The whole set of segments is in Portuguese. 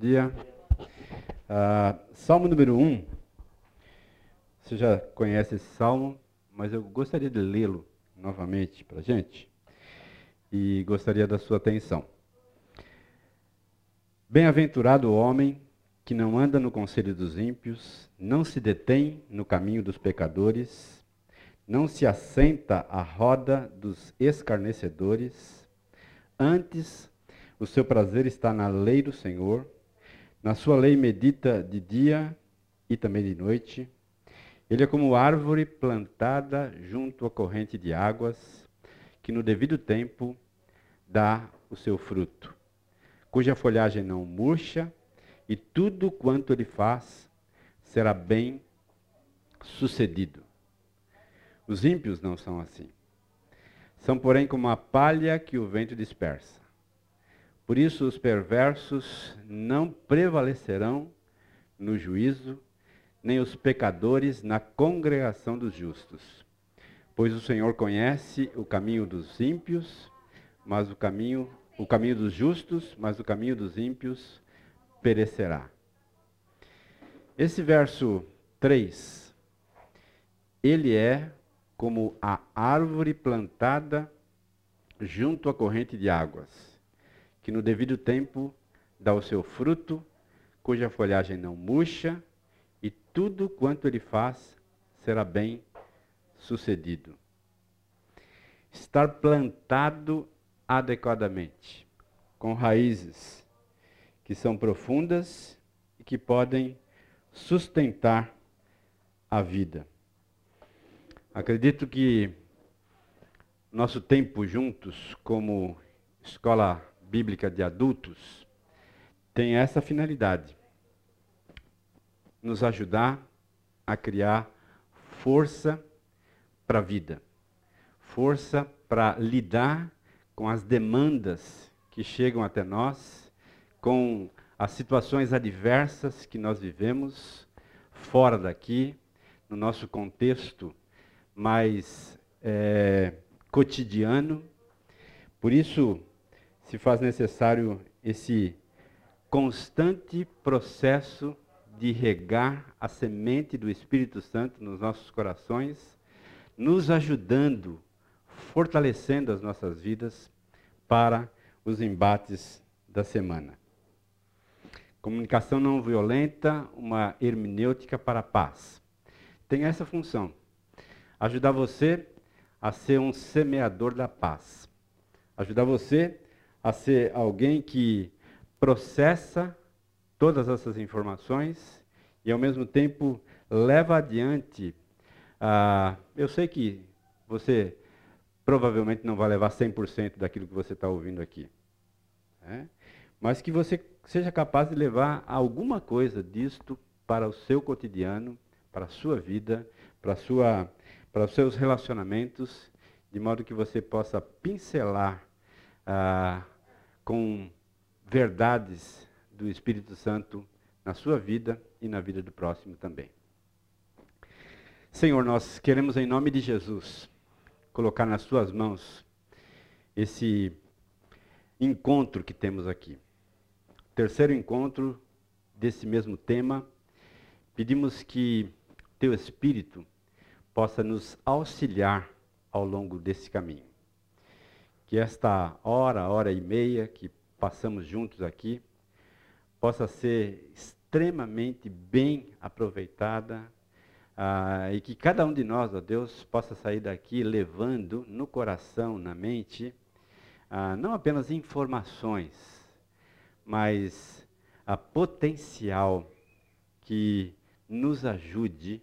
dia. Uh, salmo número 1. Um. Você já conhece esse salmo, mas eu gostaria de lê-lo novamente para a gente. E gostaria da sua atenção. Bem-aventurado o homem que não anda no conselho dos ímpios, não se detém no caminho dos pecadores, não se assenta à roda dos escarnecedores, antes o seu prazer está na lei do Senhor, na sua lei medita de dia e também de noite. Ele é como árvore plantada junto à corrente de águas, que no devido tempo dá o seu fruto, cuja folhagem não murcha, e tudo quanto ele faz será bem sucedido. Os ímpios não são assim. São, porém, como a palha que o vento dispersa. Por isso, os perversos não prevalecerão no juízo, nem os pecadores na congregação dos justos. Pois o Senhor conhece o caminho dos ímpios, mas o caminho, o caminho dos justos, mas o caminho dos ímpios perecerá. Esse verso 3, ele é como a árvore plantada junto à corrente de águas que no devido tempo dá o seu fruto, cuja folhagem não murcha, e tudo quanto ele faz será bem sucedido. Estar plantado adequadamente, com raízes que são profundas e que podem sustentar a vida. Acredito que nosso tempo juntos, como escola bíblica de adultos tem essa finalidade: nos ajudar a criar força para a vida, força para lidar com as demandas que chegam até nós, com as situações adversas que nós vivemos fora daqui, no nosso contexto mais é, cotidiano. Por isso, se faz necessário esse constante processo de regar a semente do Espírito Santo nos nossos corações, nos ajudando, fortalecendo as nossas vidas para os embates da semana. Comunicação não violenta, uma hermenêutica para a paz. Tem essa função: ajudar você a ser um semeador da paz. Ajudar você a ser alguém que processa todas essas informações e, ao mesmo tempo, leva adiante. Ah, eu sei que você provavelmente não vai levar 100% daquilo que você está ouvindo aqui, né? mas que você seja capaz de levar alguma coisa disto para o seu cotidiano, para a sua vida, para, sua, para os seus relacionamentos, de modo que você possa pincelar ah, com verdades do Espírito Santo na sua vida e na vida do próximo também. Senhor, nós queremos em nome de Jesus colocar nas tuas mãos esse encontro que temos aqui. Terceiro encontro desse mesmo tema. Pedimos que teu Espírito possa nos auxiliar ao longo desse caminho que esta hora, hora e meia que passamos juntos aqui, possa ser extremamente bem aproveitada ah, e que cada um de nós, ó Deus, possa sair daqui levando no coração, na mente, ah, não apenas informações, mas a potencial que nos ajude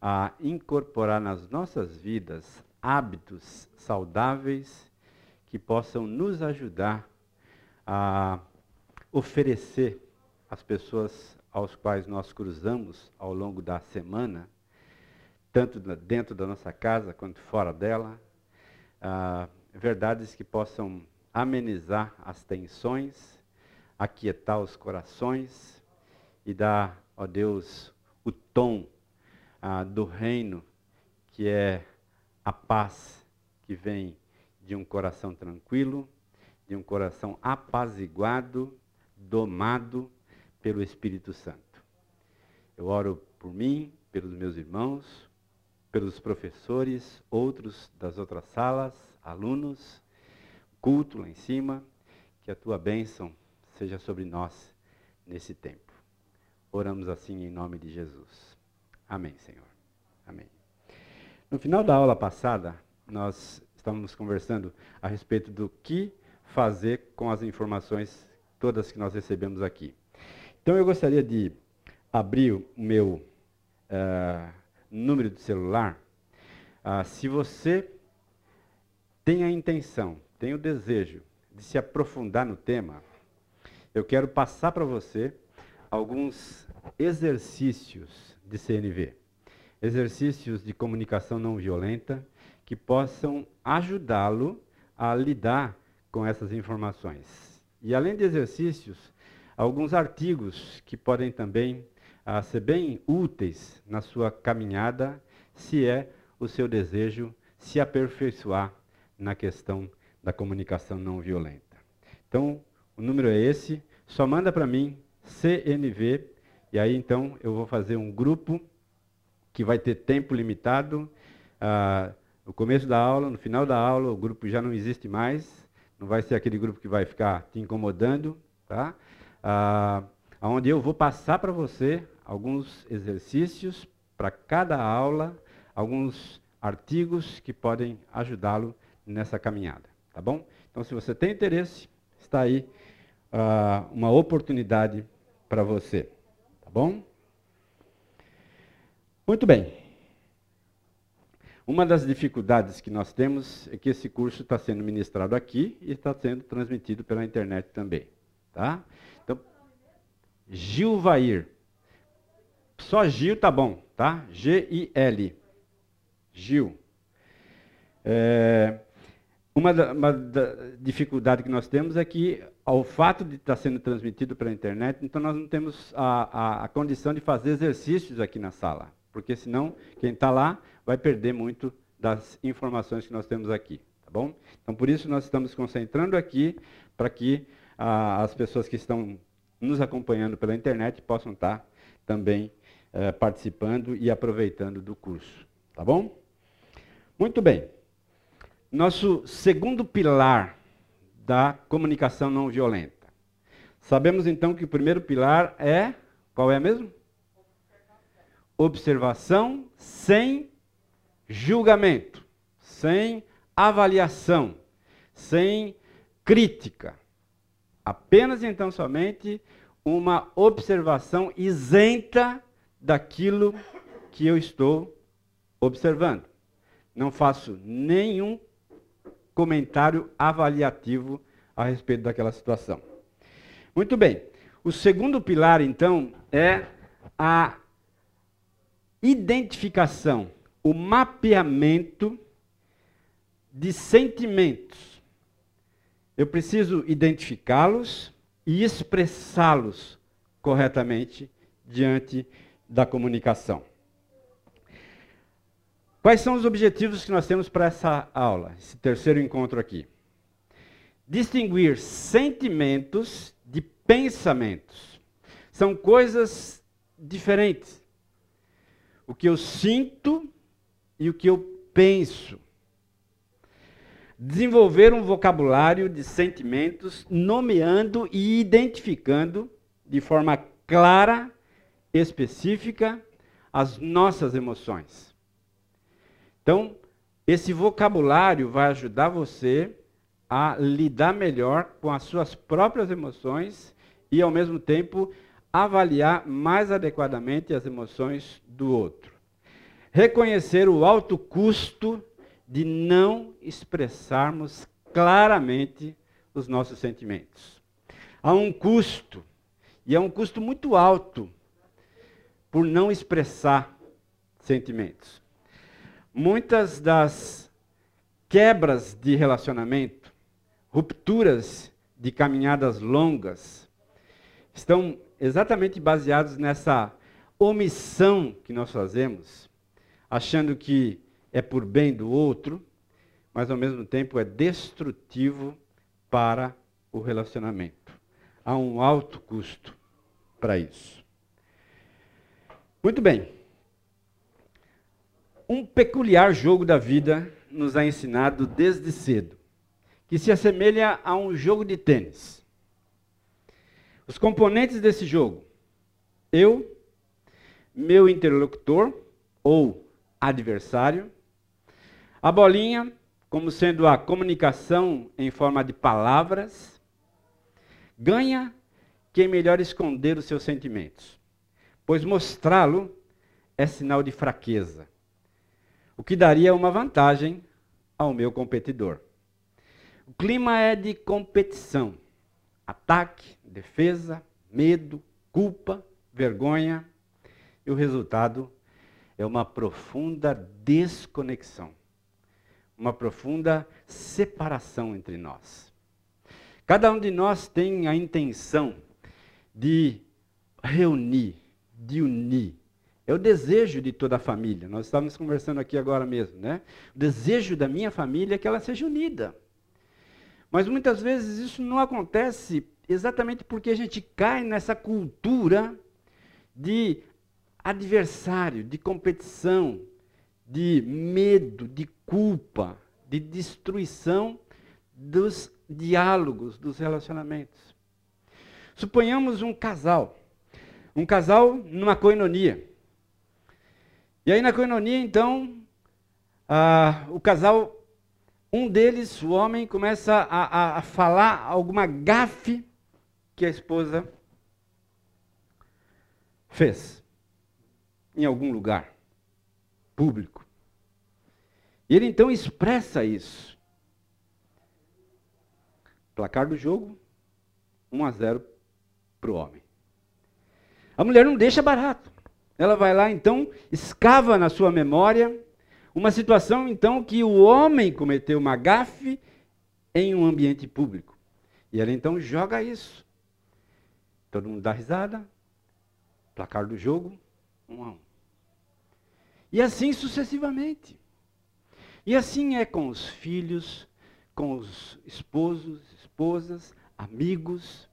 a incorporar nas nossas vidas hábitos saudáveis que possam nos ajudar a oferecer às pessoas aos quais nós cruzamos ao longo da semana, tanto dentro da nossa casa quanto fora dela, verdades que possam amenizar as tensões, aquietar os corações e dar, ó Deus, o tom ah, do reino que é a paz que vem de um coração tranquilo, de um coração apaziguado, domado pelo Espírito Santo. Eu oro por mim, pelos meus irmãos, pelos professores, outros das outras salas, alunos, culto lá em cima, que a tua bênção seja sobre nós nesse tempo. Oramos assim em nome de Jesus. Amém, Senhor. Amém. No final da aula passada, nós estávamos conversando a respeito do que fazer com as informações todas que nós recebemos aqui. Então eu gostaria de abrir o meu uh, número de celular. Uh, se você tem a intenção, tem o desejo de se aprofundar no tema, eu quero passar para você alguns exercícios de CNV. Exercícios de comunicação não violenta que possam ajudá-lo a lidar com essas informações. E além de exercícios, alguns artigos que podem também ah, ser bem úteis na sua caminhada, se é o seu desejo se aperfeiçoar na questão da comunicação não violenta. Então, o número é esse. Só manda para mim CNV e aí então eu vou fazer um grupo que vai ter tempo limitado. Ah, no começo da aula, no final da aula, o grupo já não existe mais. Não vai ser aquele grupo que vai ficar te incomodando, tá? Ah, onde eu vou passar para você alguns exercícios para cada aula, alguns artigos que podem ajudá-lo nessa caminhada, tá bom? Então, se você tem interesse, está aí uh, uma oportunidade para você. Tá bom? Muito bem. Uma das dificuldades que nós temos é que esse curso está sendo ministrado aqui e está sendo transmitido pela internet também. Tá? Então, Gilvair. Só Gil tá bom, tá? G-I-L. Gil. É, uma, da, uma da dificuldade que nós temos é que, ao fato de estar sendo transmitido pela internet, então nós não temos a, a, a condição de fazer exercícios aqui na sala, porque senão quem está lá vai perder muito das informações que nós temos aqui, tá bom? Então por isso nós estamos concentrando aqui para que a, as pessoas que estão nos acompanhando pela internet possam estar também eh, participando e aproveitando do curso, tá bom? Muito bem. Nosso segundo pilar da comunicação não violenta. Sabemos então que o primeiro pilar é qual é mesmo? Observação sem julgamento, sem avaliação, sem crítica. Apenas então somente uma observação isenta daquilo que eu estou observando. Não faço nenhum comentário avaliativo a respeito daquela situação. Muito bem. O segundo pilar, então, é a identificação, o mapeamento de sentimentos. Eu preciso identificá-los e expressá-los corretamente diante da comunicação. Quais são os objetivos que nós temos para essa aula, esse terceiro encontro aqui? Distinguir sentimentos de pensamentos. São coisas diferentes. O que eu sinto e o que eu penso. Desenvolver um vocabulário de sentimentos, nomeando e identificando de forma clara, específica, as nossas emoções. Então, esse vocabulário vai ajudar você a lidar melhor com as suas próprias emoções e, ao mesmo tempo, avaliar mais adequadamente as emoções do outro. Reconhecer o alto custo de não expressarmos claramente os nossos sentimentos. Há um custo, e é um custo muito alto, por não expressar sentimentos. Muitas das quebras de relacionamento, rupturas de caminhadas longas, estão exatamente baseados nessa omissão que nós fazemos, achando que é por bem do outro, mas ao mesmo tempo é destrutivo para o relacionamento. Há um alto custo para isso. Muito bem. Um peculiar jogo da vida nos é ensinado desde cedo, que se assemelha a um jogo de tênis. Os componentes desse jogo: eu, meu interlocutor ou adversário, a bolinha, como sendo a comunicação em forma de palavras, ganha quem melhor esconder os seus sentimentos, pois mostrá-lo é sinal de fraqueza o que daria uma vantagem ao meu competidor. O clima é de competição, ataque, defesa, medo, culpa, vergonha, e o resultado é uma profunda desconexão, uma profunda separação entre nós. Cada um de nós tem a intenção de reunir, de unir, é o desejo de toda a família. Nós estávamos conversando aqui agora mesmo, né? O desejo da minha família é que ela seja unida. Mas muitas vezes isso não acontece exatamente porque a gente cai nessa cultura de adversário, de competição, de medo, de culpa, de destruição dos diálogos, dos relacionamentos. Suponhamos um casal, um casal numa coinonia. E aí na coinonia, então, ah, o casal, um deles, o homem, começa a, a, a falar alguma gafe que a esposa fez em algum lugar público. E ele então expressa isso. Placar do jogo, 1 a 0 para o homem. A mulher não deixa barato. Ela vai lá, então, escava na sua memória uma situação, então, que o homem cometeu uma gafe em um ambiente público. E ela, então, joga isso. Todo mundo dá risada. Placar do jogo, um a um. E assim sucessivamente. E assim é com os filhos, com os esposos, esposas, amigos,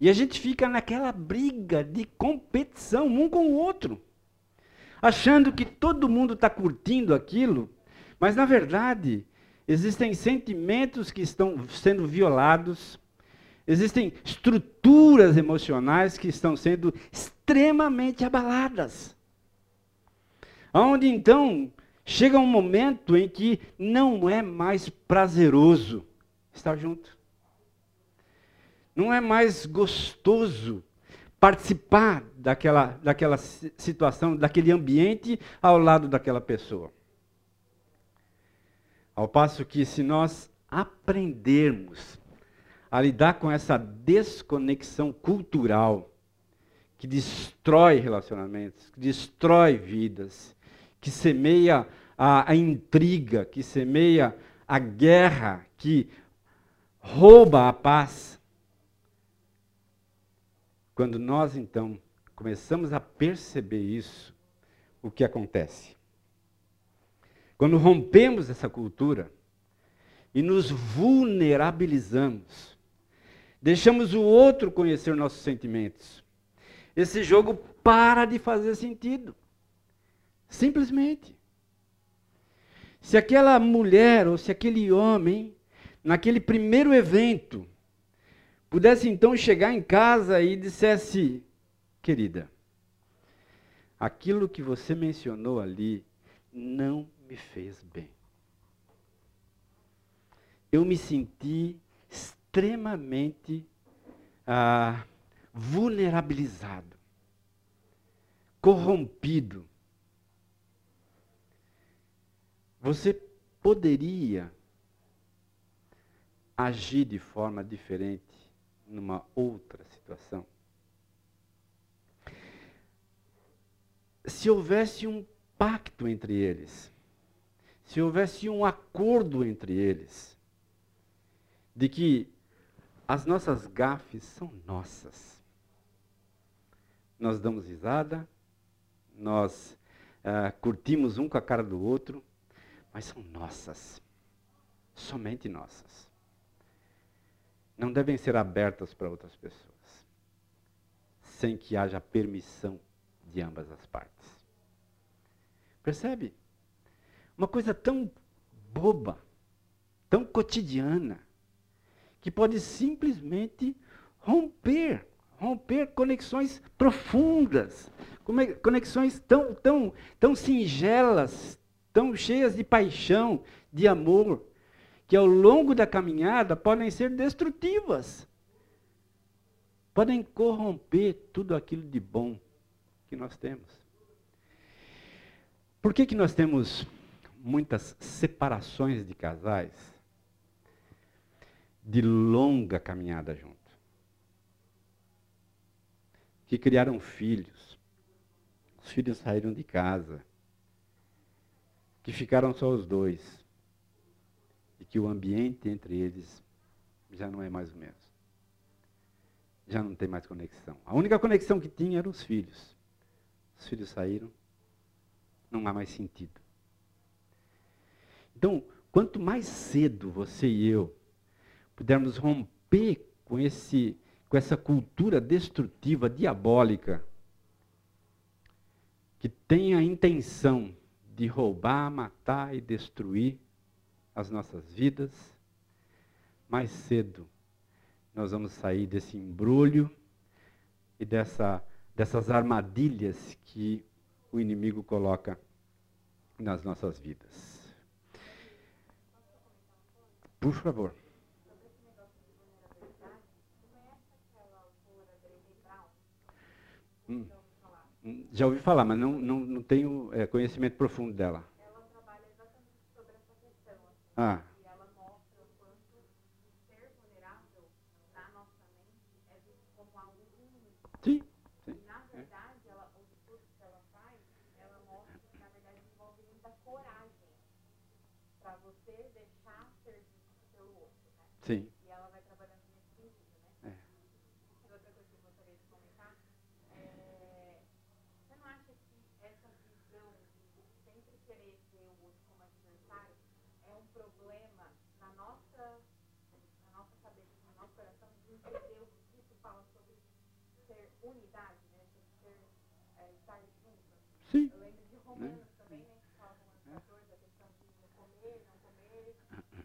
e a gente fica naquela briga de competição um com o outro, achando que todo mundo está curtindo aquilo, mas na verdade existem sentimentos que estão sendo violados, existem estruturas emocionais que estão sendo extremamente abaladas. Onde então chega um momento em que não é mais prazeroso estar junto. Não é mais gostoso participar daquela, daquela situação, daquele ambiente ao lado daquela pessoa. Ao passo que, se nós aprendermos a lidar com essa desconexão cultural, que destrói relacionamentos, que destrói vidas, que semeia a, a intriga, que semeia a guerra, que rouba a paz, quando nós então começamos a perceber isso, o que acontece? Quando rompemos essa cultura e nos vulnerabilizamos, deixamos o outro conhecer nossos sentimentos, esse jogo para de fazer sentido. Simplesmente. Se aquela mulher ou se aquele homem, naquele primeiro evento, pudesse então chegar em casa e dissesse: Querida, aquilo que você mencionou ali não me fez bem. Eu me senti extremamente ah, vulnerabilizado, corrompido. Você poderia agir de forma diferente numa outra situação. Se houvesse um pacto entre eles, se houvesse um acordo entre eles, de que as nossas gafes são nossas. Nós damos risada, nós uh, curtimos um com a cara do outro, mas são nossas. Somente nossas não devem ser abertas para outras pessoas. sem que haja permissão de ambas as partes. Percebe? Uma coisa tão boba, tão cotidiana, que pode simplesmente romper, romper conexões profundas, conexões tão, tão, tão singelas, tão cheias de paixão, de amor, que ao longo da caminhada podem ser destrutivas. Podem corromper tudo aquilo de bom que nós temos. Por que, que nós temos muitas separações de casais de longa caminhada junto? Que criaram filhos, os filhos saíram de casa, que ficaram só os dois, e que o ambiente entre eles já não é mais o mesmo. Já não tem mais conexão. A única conexão que tinha eram os filhos. Os filhos saíram, não há mais sentido. Então, quanto mais cedo você e eu pudermos romper com, esse, com essa cultura destrutiva, diabólica, que tem a intenção de roubar, matar e destruir as nossas vidas, mais cedo nós vamos sair desse embrulho e dessa, dessas armadilhas que o inimigo coloca nas nossas vidas. Por favor. Hum. Já ouvi falar, mas não, não, não tenho é, conhecimento profundo dela. Ela trabalha exatamente sobre essa questão. Assim, Ah, E ela mostra o quanto o ser vulnerável na nossa mente é visto como algo ruim. sim. E, na verdade, ela, o discurso que ela faz, ela mostra que, na verdade, envolve muita coragem para você deixar ser visto pelo outro, né? Sim. E ela vai trabalhando nesse sentido, né? É. E outra coisa que eu gostaria de comentar é... Você não acha que essa visão de sempre querer ver o outro como adversário é um problema na nossa, na nossa cabeça, no nosso coração, de entender o que isso fala sobre ser unidade, né? Sobre ser, é, estar junto. Sim. Eu lembro de Romanos também, né? Que fala Romanos 14, a questão de não comer, não comer.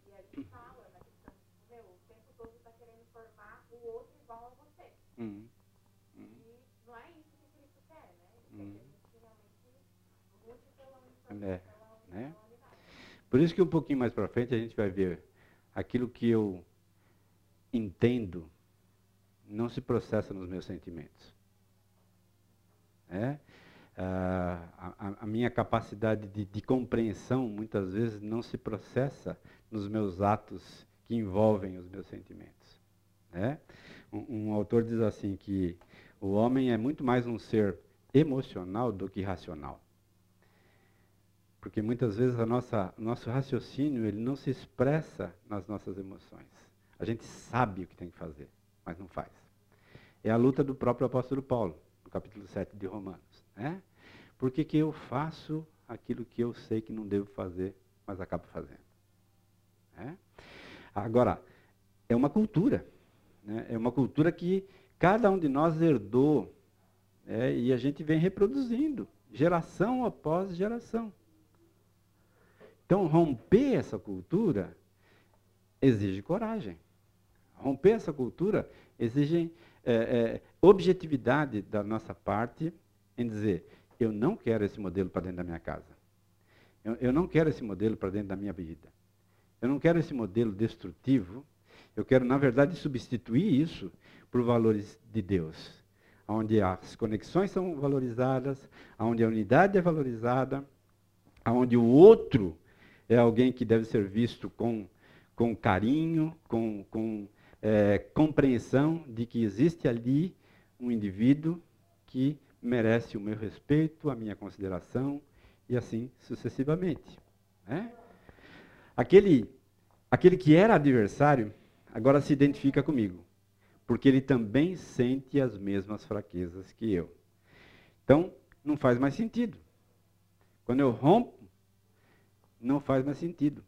E aí fala na questão de, meu, o tempo todo está querendo formar o outro igual a você. Hum. E não é isso que Cristo quer, né? Ele quer que a gente realmente lute pela. É, né? Por isso que um pouquinho mais para frente a gente vai ver aquilo que eu entendo não se processa nos meus sentimentos. É? Ah, a, a minha capacidade de, de compreensão muitas vezes não se processa nos meus atos que envolvem os meus sentimentos. né? Um, autor diz assim que o homem é muito mais um ser emocional do que racional. Porque muitas vezes a nossa, nosso raciocínio ele não se expressa nas nossas emoções. A gente sabe o que tem que fazer, mas não faz. É a luta do próprio apóstolo Paulo, no capítulo 7 de Romanos. Né? Por que, que eu faço aquilo que eu sei que não devo fazer, mas acabo fazendo? Né? Agora, é uma cultura. Né? É uma cultura que cada um de nós herdou né? e a gente vem reproduzindo, geração após geração. Então, romper essa cultura exige coragem. Romper essa cultura exige é, é, objetividade da nossa parte em dizer: eu não quero esse modelo para dentro da minha casa. Eu, eu não quero esse modelo para dentro da minha vida. Eu não quero esse modelo destrutivo. Eu quero, na verdade, substituir isso por valores de Deus, onde as conexões são valorizadas, onde a unidade é valorizada, onde o outro é alguém que deve ser visto com, com carinho, com, com é, compreensão de que existe ali um indivíduo que merece o meu respeito, a minha consideração e assim sucessivamente. Né? Aquele, aquele que era adversário agora se identifica comigo, porque ele também sente as mesmas fraquezas que eu. Então, não faz mais sentido. Quando eu rompo, não faz mais sentido.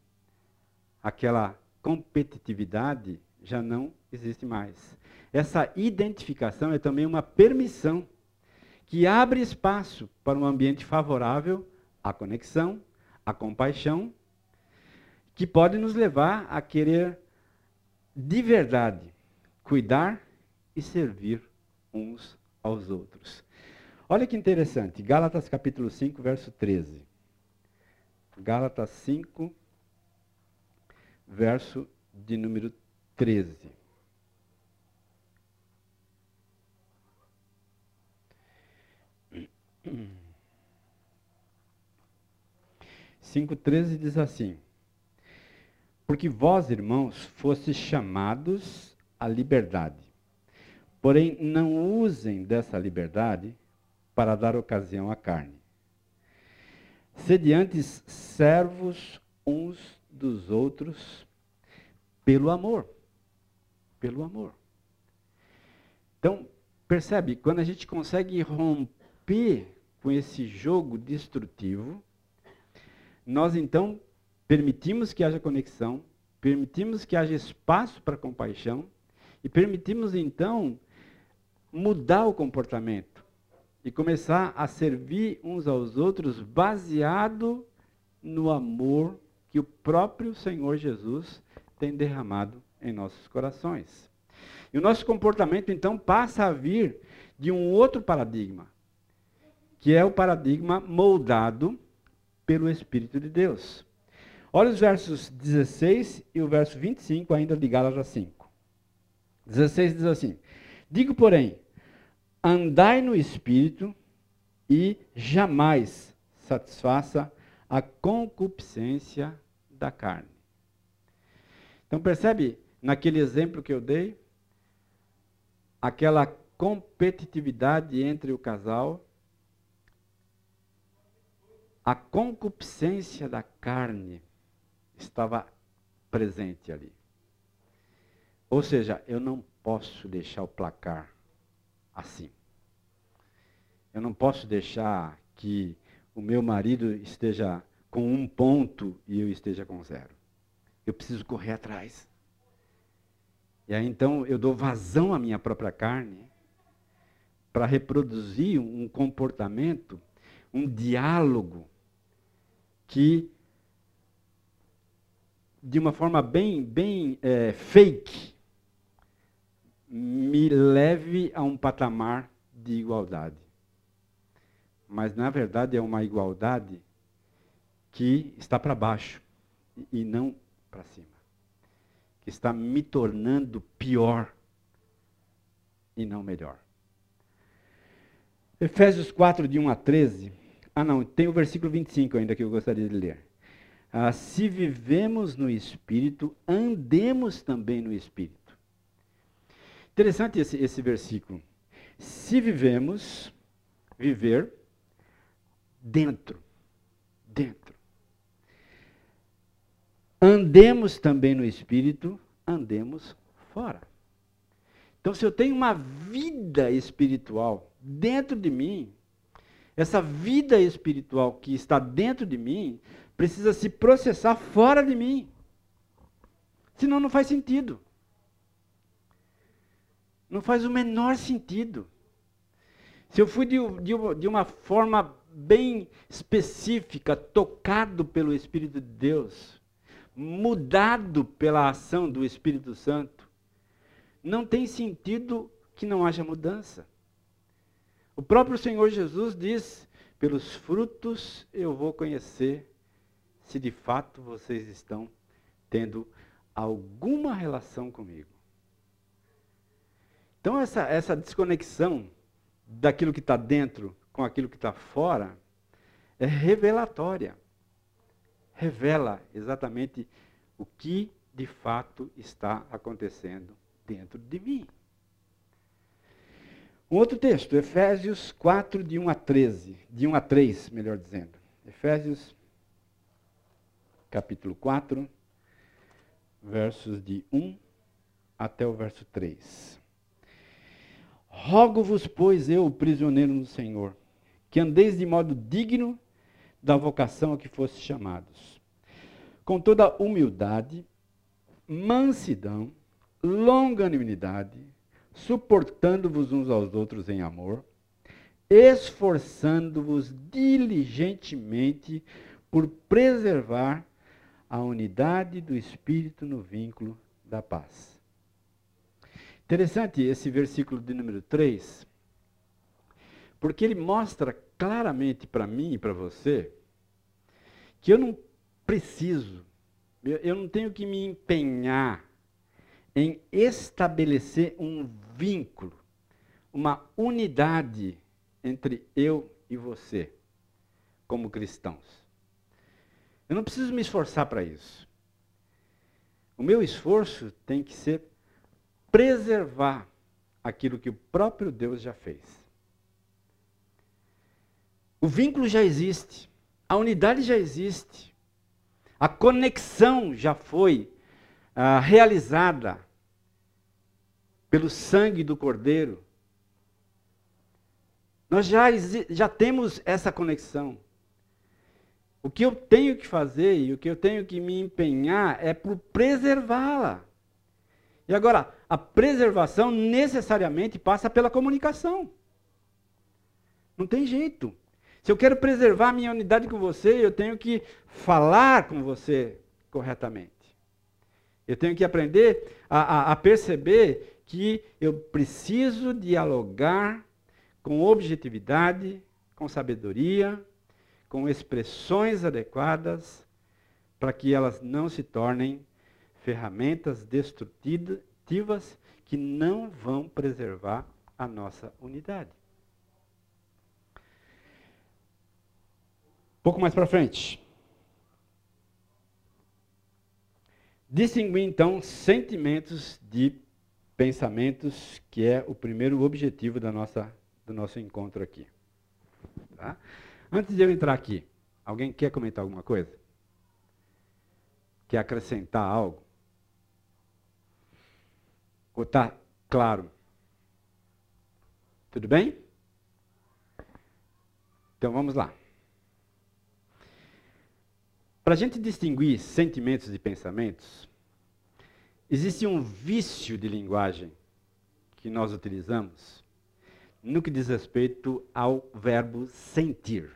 Aquela competitividade já não existe mais. essa identificação é também uma permissão que abre espaço para um ambiente favorável à conexão, à compaixão, que pode nos levar a querer de verdade cuidar e servir uns aos outros. Olha que interessante, Gálatas capítulo 5, verso 13. Gálatas 5, verso de número 13. Cinco treze diz assim: Porque vós, irmãos, fostes chamados à liberdade. Porém, não usem dessa liberdade para dar ocasião à carne. Sede antes servos uns dos outros pelo amor. Pelo amor. Então, percebe, quando a gente consegue romper com esse jogo destrutivo, nós então permitimos que haja conexão, permitimos que haja espaço para compaixão e permitimos então mudar o comportamento e começar a servir uns aos outros baseado no amor que o próprio Senhor Jesus tem derramado em nossos corações. E o nosso comportamento então passa a vir de um outro paradigma, que é o paradigma moldado pelo Espírito de Deus. Olha os versos 16 e o verso 25 ainda de Gálatas 5. 16 diz assim: Digo, porém, andai no espírito e jamais satisfaça a concupiscência da carne. Então percebe naquele exemplo que eu dei, aquela competitividade entre o casal, a concupiscência da carne estava presente ali. Ou seja, eu não posso deixar o placar assim. Eu não posso deixar que o meu marido esteja com um ponto e eu esteja com zero. Eu preciso correr atrás. E aí então eu dou vazão à minha própria carne para reproduzir um comportamento, um diálogo que de uma forma bem, bem é, fake me leve a um patamar de igualdade mas na verdade é uma igualdade que está para baixo e não para cima. Que está me tornando pior e não melhor. Efésios 4, de 1 a 13. Ah, não, tem o versículo 25 ainda que eu gostaria de ler. Ah, se vivemos no Espírito, andemos também no Espírito. Interessante esse, esse versículo. Se vivemos, viver, dentro. Dentro. Andemos também no espírito, andemos fora. Então, se eu tenho uma vida espiritual dentro de mim, essa vida espiritual que está dentro de mim precisa se processar fora de mim. Senão não faz sentido. Não faz o menor sentido. Se eu fui de, de, de uma forma bem específica, tocado pelo Espírito de Deus, mudado pela ação do Espírito Santo, não tem sentido que não haja mudança. O próprio Senhor Jesus diz: pelos frutos eu vou conhecer se de fato vocês estão tendo alguma relação comigo. Então, essa, essa desconexão daquilo que está dentro com aquilo que está fora é revelatória. Revela exatamente o que de fato está acontecendo dentro de mim. Um outro texto, Efésios 4, de 1 a 13, de 1 a 3, melhor dizendo. Efésios, capítulo 4, versos de 1 até o verso 3. Rogo-vos, pois, eu, prisioneiro no Senhor, que andeis de modo digno da vocação a que fostes chamados, com toda humildade, mansidão, longanimidade, suportando-vos uns aos outros em amor, esforçando-vos diligentemente por preservar a unidade do Espírito no vínculo da paz. Interessante esse versículo de número 3, porque ele mostra claramente para mim e para você que eu não preciso, eu, eu não tenho que me empenhar em estabelecer um vínculo, uma unidade entre eu e você, como cristãos. Eu não preciso me esforçar para isso. O meu esforço tem que ser preservar aquilo que o próprio Deus já fez. O vínculo já existe, a unidade já existe, a conexão já foi ah, realizada pelo sangue do Cordeiro. Nós já, já temos essa conexão. O que eu tenho que fazer e o que eu tenho que me empenhar é por preservá-la. E agora, a preservação necessariamente passa pela comunicação. Não tem jeito. Se eu quero preservar a minha unidade com você, eu tenho que falar com você corretamente. Eu tenho que aprender a, a, a perceber que eu preciso dialogar com objetividade, com sabedoria, com expressões adequadas, para que elas não se tornem ferramentas destrutivas que não vão preservar a nossa unidade. Pouco mais para frente. Distinguir então sentimentos de pensamentos, que é o primeiro objetivo da nossa, do nosso encontro aqui. Tá? Antes de eu entrar aqui, alguém quer comentar alguma coisa? Quer acrescentar algo? Ou está claro? Tudo bem? Então vamos lá. Para a gente distinguir sentimentos e pensamentos, existe um vício de linguagem que nós utilizamos no que diz respeito ao verbo sentir.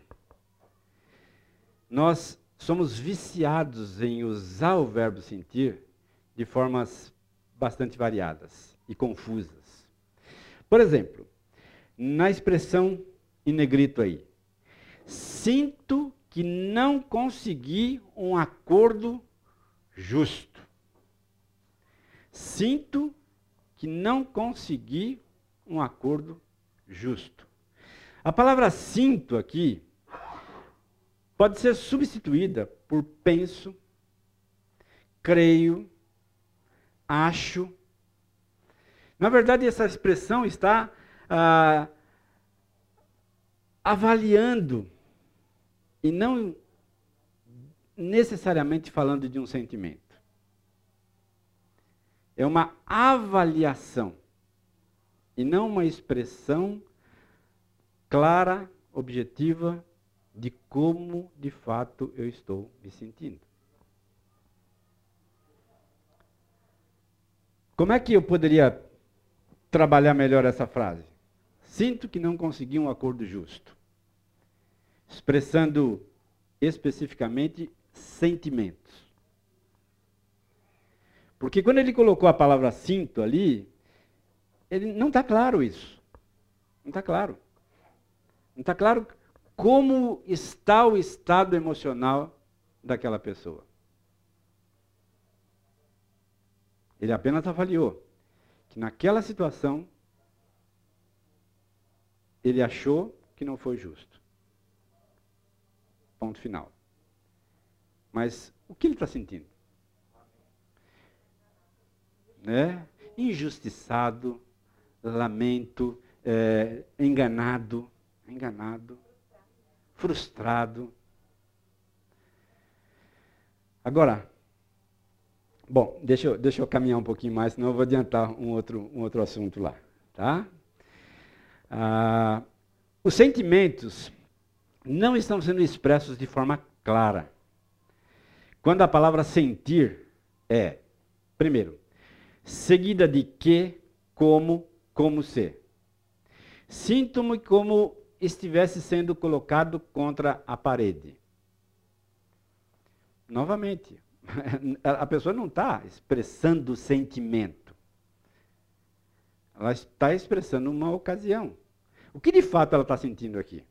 Nós somos viciados em usar o verbo sentir de formas bastante variadas e confusas. Por exemplo, na expressão em negrito aí, sinto que não consegui um acordo justo. Sinto que não consegui um acordo justo. A palavra sinto aqui pode ser substituída por penso, creio, acho. Na verdade, essa expressão está ah, avaliando e não necessariamente falando de um sentimento. É uma avaliação e não uma expressão clara, objetiva de como de fato eu estou me sentindo. Como é que eu poderia trabalhar melhor essa frase? Sinto que não consegui um acordo justo. Expressando especificamente sentimentos. Porque quando ele colocou a palavra sinto ali, ele não está claro isso. Não está claro. Não está claro como está o estado emocional daquela pessoa. Ele apenas avaliou que naquela situação ele achou que não foi justo. Ponto final. Mas o que ele está sentindo? Né? Injustiçado, lamento, é, enganado, enganado, frustrado. Agora, bom, deixa eu, deixa eu caminhar um pouquinho mais, senão eu vou adiantar um outro, um outro assunto lá. Tá? Ah, os sentimentos não estão sendo expressos de forma clara. Quando a palavra sentir é, primeiro, seguida de que, como, como se. Sinto-me como estivesse sendo colocado contra a parede. Novamente, a pessoa não está expressando sentimento. Ela está expressando uma ocasião. O que de fato ela está sentindo aqui?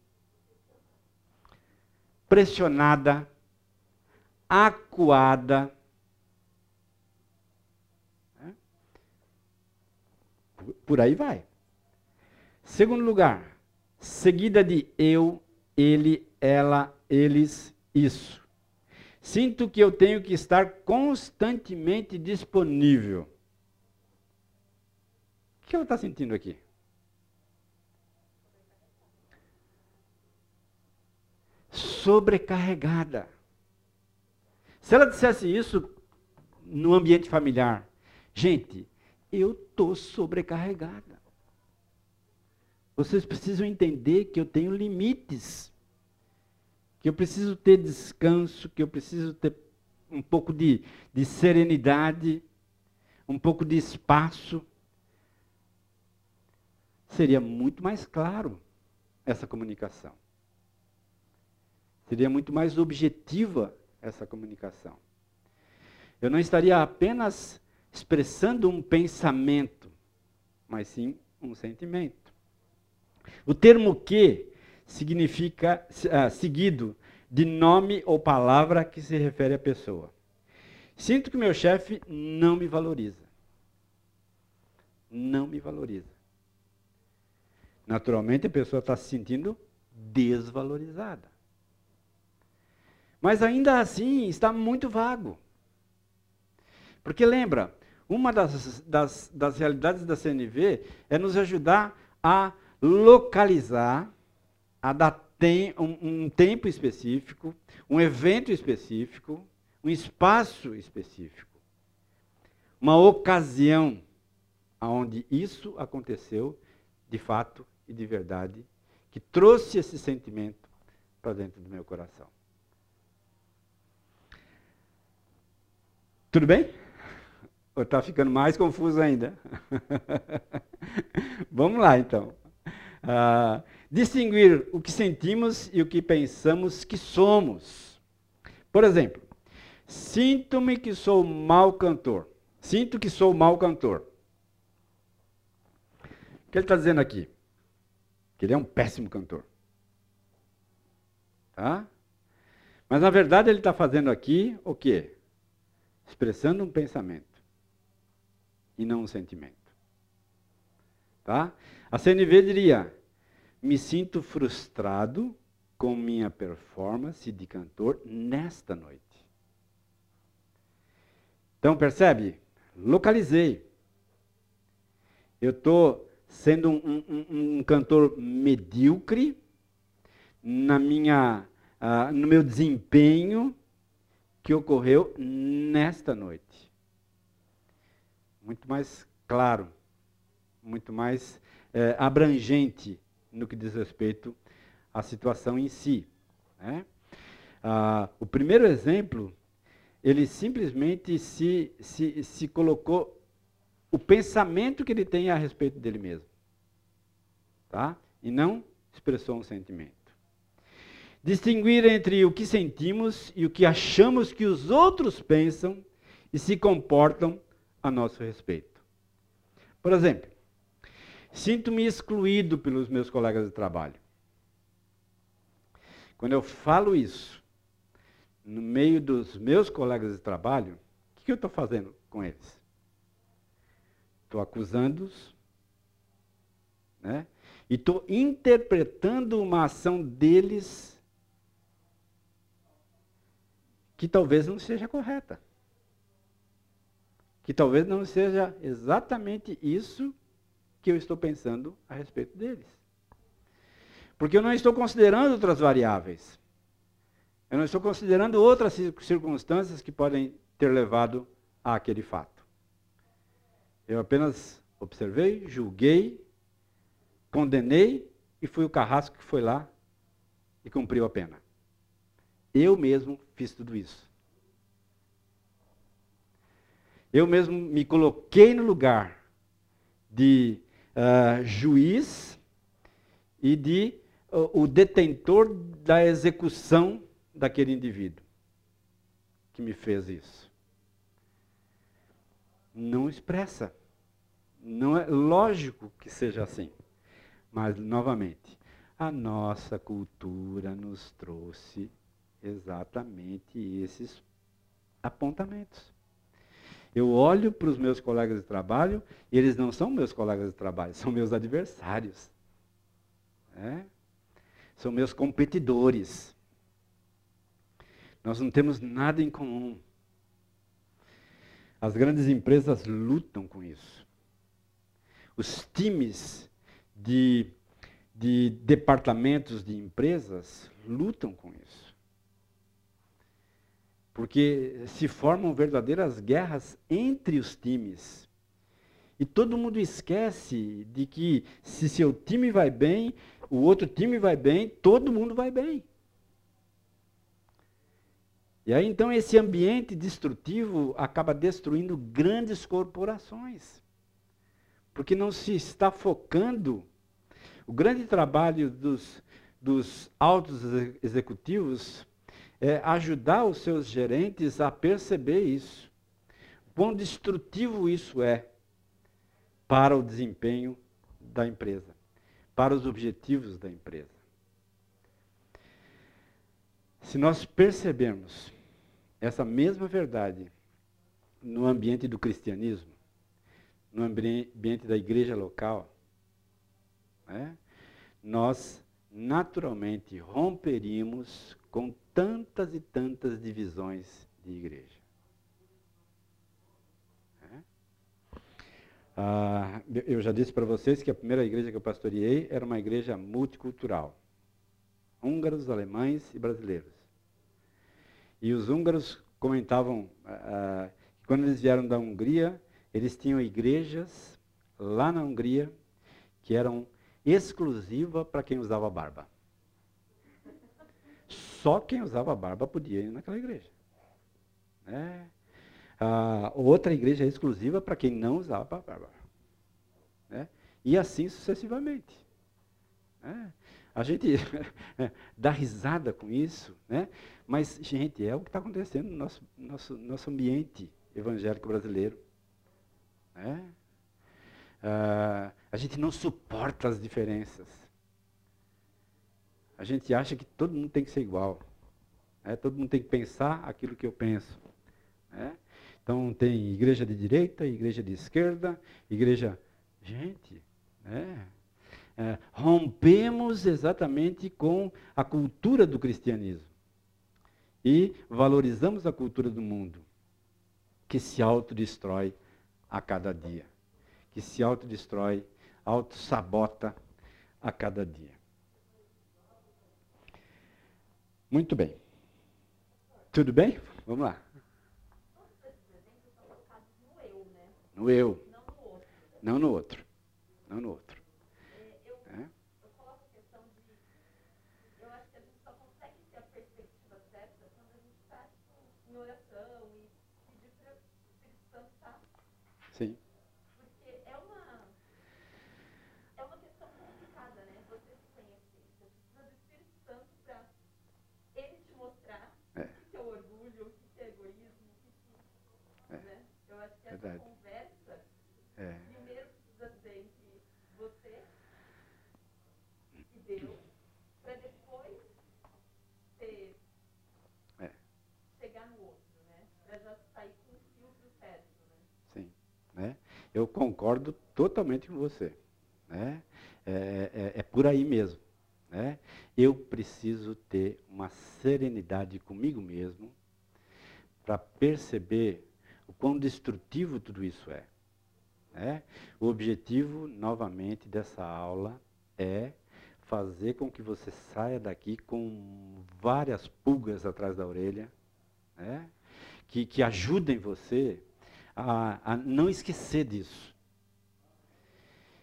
Pressionada, acuada. Por aí vai. Segundo lugar, seguida de eu, ele, ela, eles, isso. Sinto que eu tenho que estar constantemente disponível. O que ela está sentindo aqui? Sobrecarregada. Se ela dissesse isso no ambiente familiar, gente, eu estou sobrecarregada. Vocês precisam entender que eu tenho limites. Que eu preciso ter descanso, que eu preciso ter um pouco de, de serenidade, um pouco de espaço. Seria muito mais claro essa comunicação. Seria muito mais objetiva essa comunicação. Eu não estaria apenas expressando um pensamento, mas sim um sentimento. O termo que significa uh, seguido de nome ou palavra que se refere à pessoa. Sinto que meu chefe não me valoriza. Não me valoriza. Naturalmente a pessoa está se sentindo desvalorizada. Mas ainda assim está muito vago. Porque lembra, uma das, das, das realidades da CNV é nos ajudar a localizar, a dar tem, um, um tempo específico, um evento específico, um espaço específico, uma ocasião onde isso aconteceu de fato e de verdade, que trouxe esse sentimento para dentro do meu coração. Tudo bem? Está ficando mais confuso ainda? Vamos lá então. Uh, distinguir o que sentimos e o que pensamos que somos. Por exemplo, sinto-me que sou mau cantor. Sinto que sou mau cantor. O que ele está dizendo aqui? Que ele é um péssimo cantor. Tá? Mas na verdade ele está fazendo aqui o quê? Expressando um pensamento e não um sentimento. Tá? A CNV diria: me sinto frustrado com minha performance de cantor nesta noite. Então, percebe? Localizei. Eu estou sendo um, um, um, cantor medíocre na minha, uh, no meu desempenho que ocorreu nesta noite. Muito mais claro, muito mais é, abrangente no que diz respeito à situação em si. Né? Ah, o primeiro exemplo, ele simplesmente se, se, se colocou o pensamento que ele tem a respeito dele mesmo. Tá? E não expressou um sentimento. Distinguir entre o que sentimos e o que achamos que os outros pensam e se comportam a nosso respeito. Por exemplo, Sinto-me excluído pelos meus colegas de trabalho. Quando eu falo isso, no meio dos meus colegas de trabalho, o que eu estou fazendo com eles? Estou acusando-os, né? e estou interpretando uma ação deles que talvez não seja correta. Que talvez não seja exatamente isso que eu estou pensando a respeito deles. Porque eu não estou considerando outras variáveis. Eu não estou considerando outras circunstâncias que podem ter levado àquele fato. Eu apenas observei, julguei, condenei e fui o carrasco que foi lá e cumpriu a pena. Eu mesmo fiz tudo isso. Eu mesmo me coloquei no lugar de uh, juiz e de uh, o detentor da execução daquele indivíduo que me fez isso. Não expressa. Não é lógico que seja assim. Mas, novamente, a nossa cultura nos trouxe exatamente esses apontamentos. Eu olho para os meus colegas de trabalho e eles não são meus colegas de trabalho, são meus adversários. É? São meus competidores. Nós não temos nada em comum. As grandes empresas lutam com isso. Os times de, de departamentos de empresas lutam com isso. Porque se formam verdadeiras guerras entre os times. E todo mundo esquece de que se seu time vai bem, o outro time vai bem, todo mundo vai bem. E aí então esse ambiente destrutivo acaba destruindo grandes corporações. Porque não se está focando. O grande trabalho dos, dos altos executivos é ajudar os seus gerentes a perceber isso. Quão destrutivo isso é para o desempenho da empresa, para os objetivos da empresa. Se nós percebermos essa mesma verdade no ambiente do cristianismo, no ambiente da igreja local, né, nós naturalmente romperíamos com tantas e tantas divisões de igreja. É? Ah, eu já disse para vocês que a primeira igreja que eu pastoreei era uma igreja multicultural. Húngaros, alemães e brasileiros. E os húngaros comentavam ah, que quando eles vieram da Hungria, eles tinham igrejas lá na Hungria que eram exclusivas para quem usava barba. Só quem usava barba podia ir naquela igreja. É. Ah, outra igreja exclusiva para quem não usava barba. É. E assim sucessivamente. É. A gente dá risada com isso, né? mas, gente, é o que está acontecendo no nosso, nosso, nosso ambiente evangélico brasileiro. É? Ah, a gente não suporta as diferenças. A gente acha que todo mundo tem que ser igual. É? Todo mundo tem que pensar aquilo que eu penso. É? Então tem igreja de direita, igreja de esquerda, igreja. Gente, é, é, rompemos exatamente com a cultura do cristianismo e valorizamos a cultura do mundo, que se autodestrói a cada dia, que se autodestrói, auto-sabota a cada dia. Muito bem. Tudo bem? Vamos lá. No eu. Não no outro. Não no outro. verdade. conversa, é. primeiro precisa ser entre você e Deus, para depois ter, é. chegar no outro, né? Para já sair com o filtro certo, né? Sim. Né? Eu concordo totalmente com você. Né? É, é, é por aí mesmo. Né? Eu preciso ter uma serenidade comigo mesmo para perceber o quão destrutivo tudo isso é. é. O objetivo, novamente, dessa aula é fazer com que você saia daqui com várias pulgas atrás da orelha, né? que, que ajudem você a, a não esquecer disso.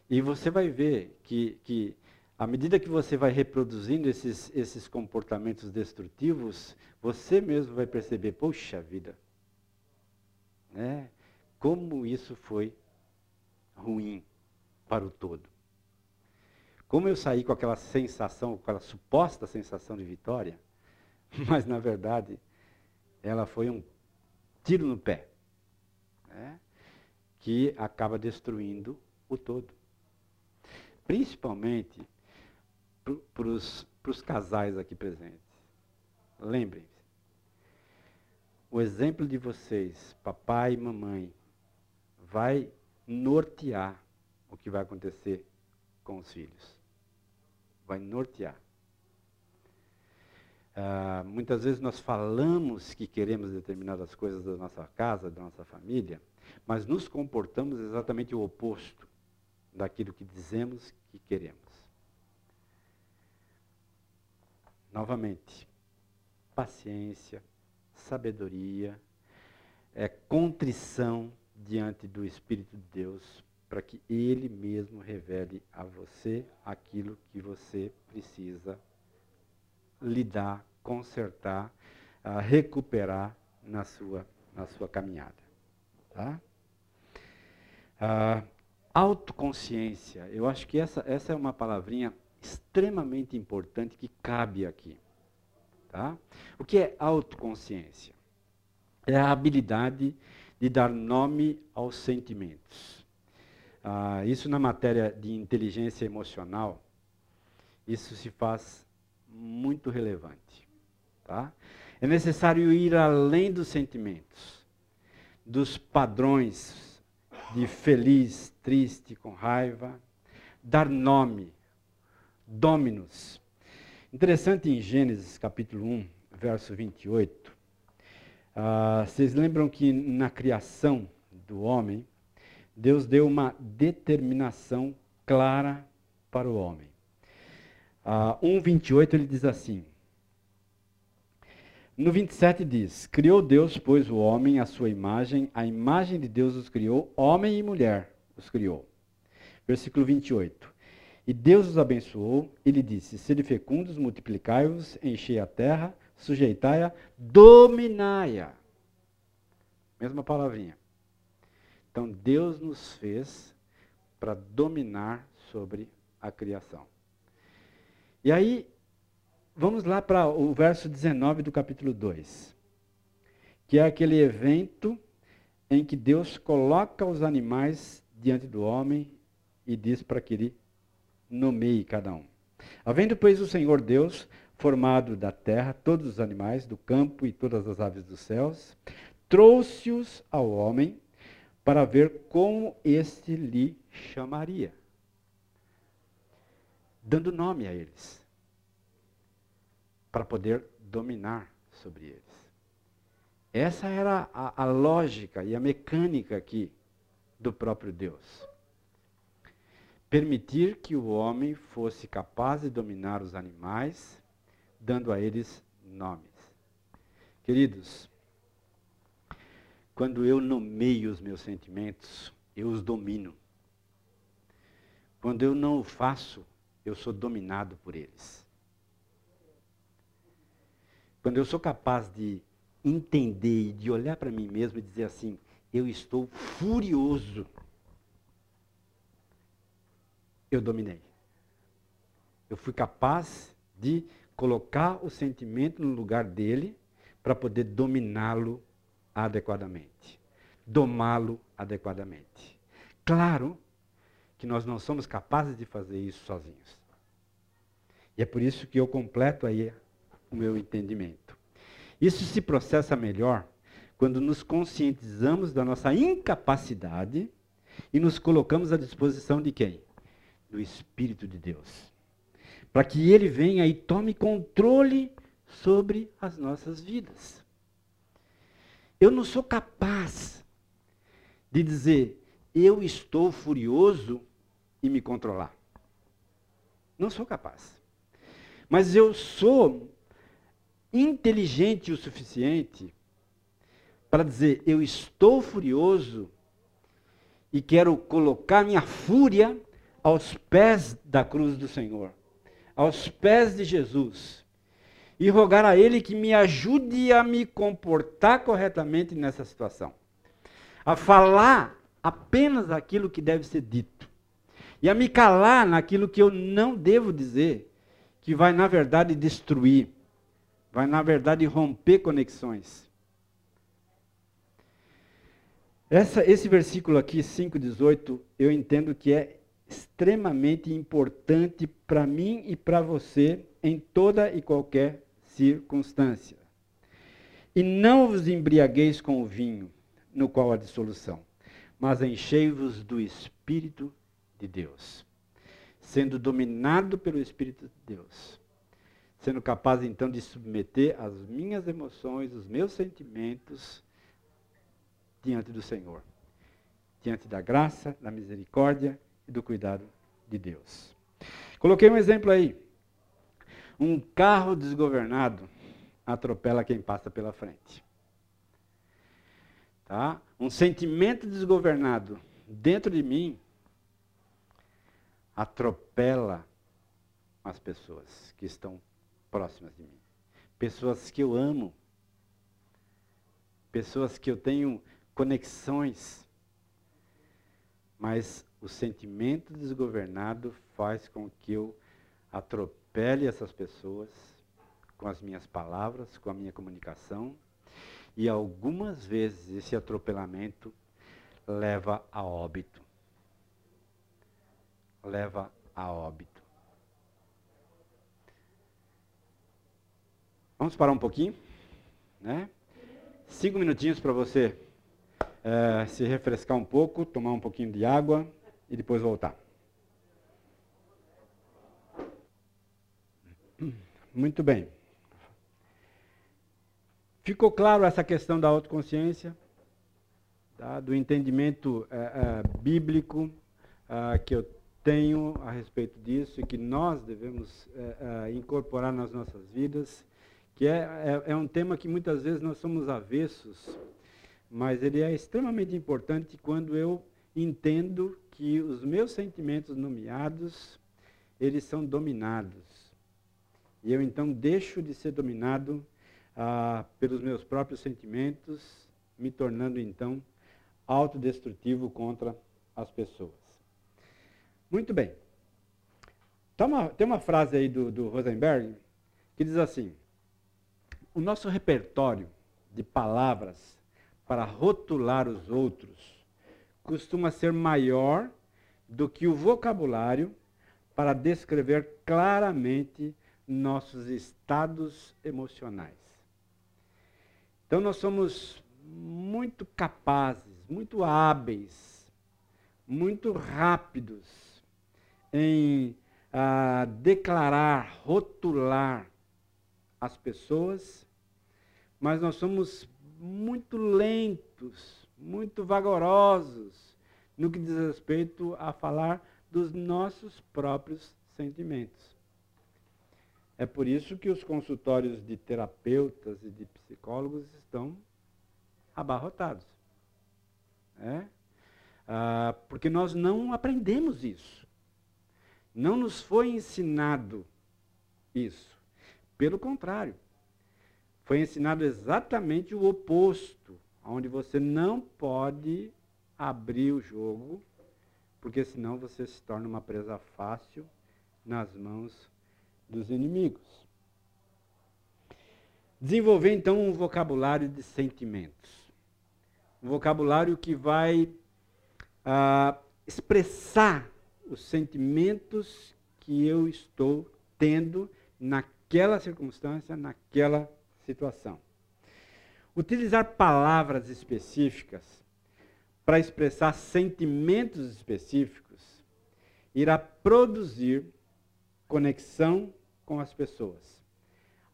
E você vai ver que, que à medida que você vai reproduzindo esses, esses comportamentos destrutivos, você mesmo vai perceber, poxa vida, né? Como isso foi ruim. para o todo. Como eu saí com aquela sensação, com aquela suposta sensação de vitória, mas na verdade ela foi um tiro no pé, né? que acaba destruindo o todo. Principalmente para os casais aqui presentes. Lembrem-se, o exemplo de vocês, papai e mamãe, vai nortear o que vai acontecer com os filhos. Vai nortear. Uh, muitas vezes nós falamos que queremos determinadas coisas da nossa casa, da nossa família, mas nos comportamos exatamente o oposto daquilo que dizemos que queremos. Novamente, paciência, sabedoria, é, contrição diante do Espírito de Deus, para que Ele mesmo revele a você aquilo que você precisa lidar, consertar, uh, recuperar na sua, na sua caminhada. Tá? Uh, autoconsciência, eu acho que essa, essa é uma palavrinha extremamente importante que cabe aqui. Tá? O que é autoconsciência? É a habilidade de dar nome aos sentimentos. Ah, isso na matéria de inteligência emocional, isso se faz muito relevante. Tá? É necessário ir além dos sentimentos, dos padrões de feliz, triste, com raiva, dar nome, dominus. Interessante em Gênesis capítulo 1, verso 28. Ah, vocês lembram que na criação do homem, Deus deu uma determinação clara para o homem. Uh, 1,28 ele diz assim. No 27 diz: Criou Deus, pois, o homem à sua imagem, a imagem de Deus os criou, homem e mulher os criou. Versículo 28. E Deus os abençoou e lhe disse: Sede fecundos, multiplicai-vos, enchei a terra, sujeitai-a, dominai-a. Mesma palavrinha. Então Deus nos fez para dominar sobre a criação. E aí, vamos lá para o verso 19 do capítulo 2, que é aquele evento em que Deus coloca os animais diante do homem e diz para que ele nomeie cada um. Havendo, pois, o Senhor Deus formado da terra todos os animais do campo e todas as aves dos céus, trouxe-os ao homem para ver como este lhe chamaria dando nome a eles, para poder dominar sobre eles. Essa era a, a lógica e a mecânica aqui do próprio Deus. Permitir que o homem fosse capaz de dominar os animais, dando a eles nomes. Queridos, quando eu nomeio os meus sentimentos, eu os domino. Quando eu não o faço, eu sou dominado por eles. Quando eu sou capaz de entender e de olhar para mim mesmo e dizer assim, eu estou furioso, eu dominei. Eu fui capaz de colocar o sentimento no lugar dele para poder dominá-lo adequadamente, domá-lo adequadamente. Claro que nós não somos capazes de fazer isso sozinhos. E é por isso que eu completo aí o meu entendimento. Isso se processa melhor quando nos conscientizamos da nossa incapacidade e nos colocamos à disposição de quem? Do Espírito de Deus. Para que ele venha e tome controle sobre as nossas vidas. Eu não sou capaz de dizer, eu estou furioso e me controlar. Não sou capaz. Mas eu sou inteligente o suficiente para dizer: eu estou furioso e quero colocar minha fúria aos pés da cruz do Senhor, aos pés de Jesus, e rogar a Ele que me ajude a me comportar corretamente nessa situação, a falar apenas aquilo que deve ser dito e a me calar naquilo que eu não devo dizer, que vai, na verdade, destruir, vai, na verdade, romper conexões. Essa, esse versículo aqui, 5,18, eu entendo que é extremamente importante para mim e para você em toda e qualquer circunstância. E não vos embriagueis com o vinho, no qual há dissolução, mas enchei-vos do Espírito de Deus, sendo dominado pelo Espírito de Deus, sendo capaz então de submeter as minhas emoções, os meus sentimentos diante do Senhor, diante da graça, da misericórdia e do cuidado de Deus. Coloquei um exemplo aí. Um carro desgovernado atropela quem passa pela frente. Tá? Um sentimento desgovernado dentro de mim atropela as pessoas que estão próximas de mim. Pessoas que eu amo. Pessoas que eu tenho conexões. Mas o sentimento desgovernado faz com que eu atropele essas pessoas com as minhas palavras, com a minha comunicação. E algumas vezes esse atropelamento leva a óbito. Leva a óbito. Vamos parar um pouquinho, né? Cinco minutinhos para você é, se refrescar um pouco, tomar um pouquinho de água e depois voltar. Muito bem. Ficou claro essa questão da autoconsciência, tá? do entendimento é, é, bíblico é, que eu tenho a respeito disso e que nós devemos é, é, incorporar nas nossas vidas, que é, é, é um tema que muitas vezes nós somos avessos, mas ele é extremamente importante quando eu entendo que os meus sentimentos nomeados, eles são dominados. E eu então deixo de ser dominado ah, pelos meus próprios sentimentos, me tornando então autodestrutivo contra as pessoas. Muito bem. Tem uma, tem uma frase aí do, do Rosenberg que diz assim: o nosso repertório de palavras para rotular os outros costuma ser maior do que o vocabulário para descrever claramente nossos estados emocionais. Então, nós somos muito capazes, muito hábeis, muito rápidos em ah, declarar, rotular as pessoas, mas nós somos muito lentos muito vagarosos no que diz respeito a falar dos nossos próprios sentimentos. É por isso que os consultórios de terapeutas e de psicólogos estão abarrotados. É? Ah, porque nós não aprendemos isso. Não nos foi ensinado isso. Pelo contrário, foi ensinado exatamente o oposto onde você não pode abrir o jogo, porque senão você se torna uma presa fácil nas mãos dos inimigos. Desenvolver então um vocabulário de sentimentos. Um vocabulário que vai ah, expressar os sentimentos que eu estou tendo naquela circunstância, naquela situação. Utilizar palavras específicas para expressar sentimentos específicos irá produzir conexão com as pessoas,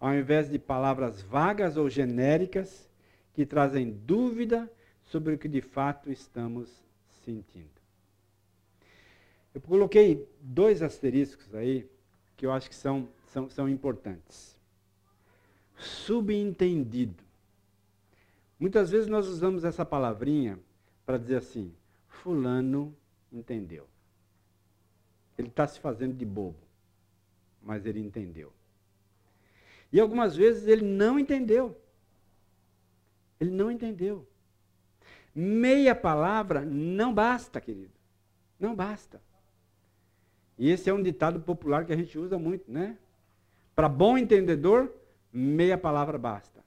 ao invés de palavras vagas ou genéricas que trazem dúvida sobre o que de fato estamos sentindo. Eu coloquei dois asteriscos aí que eu acho que são, são, são importantes. Subentendido. Muitas vezes nós usamos essa palavrinha para dizer assim: Fulano entendeu. Ele está se fazendo de bobo, mas ele entendeu. E algumas vezes ele não entendeu. Ele não entendeu. Meia palavra não basta, querido. Não basta. E esse é um ditado popular que a gente usa muito, né? Para bom entendedor, meia palavra basta.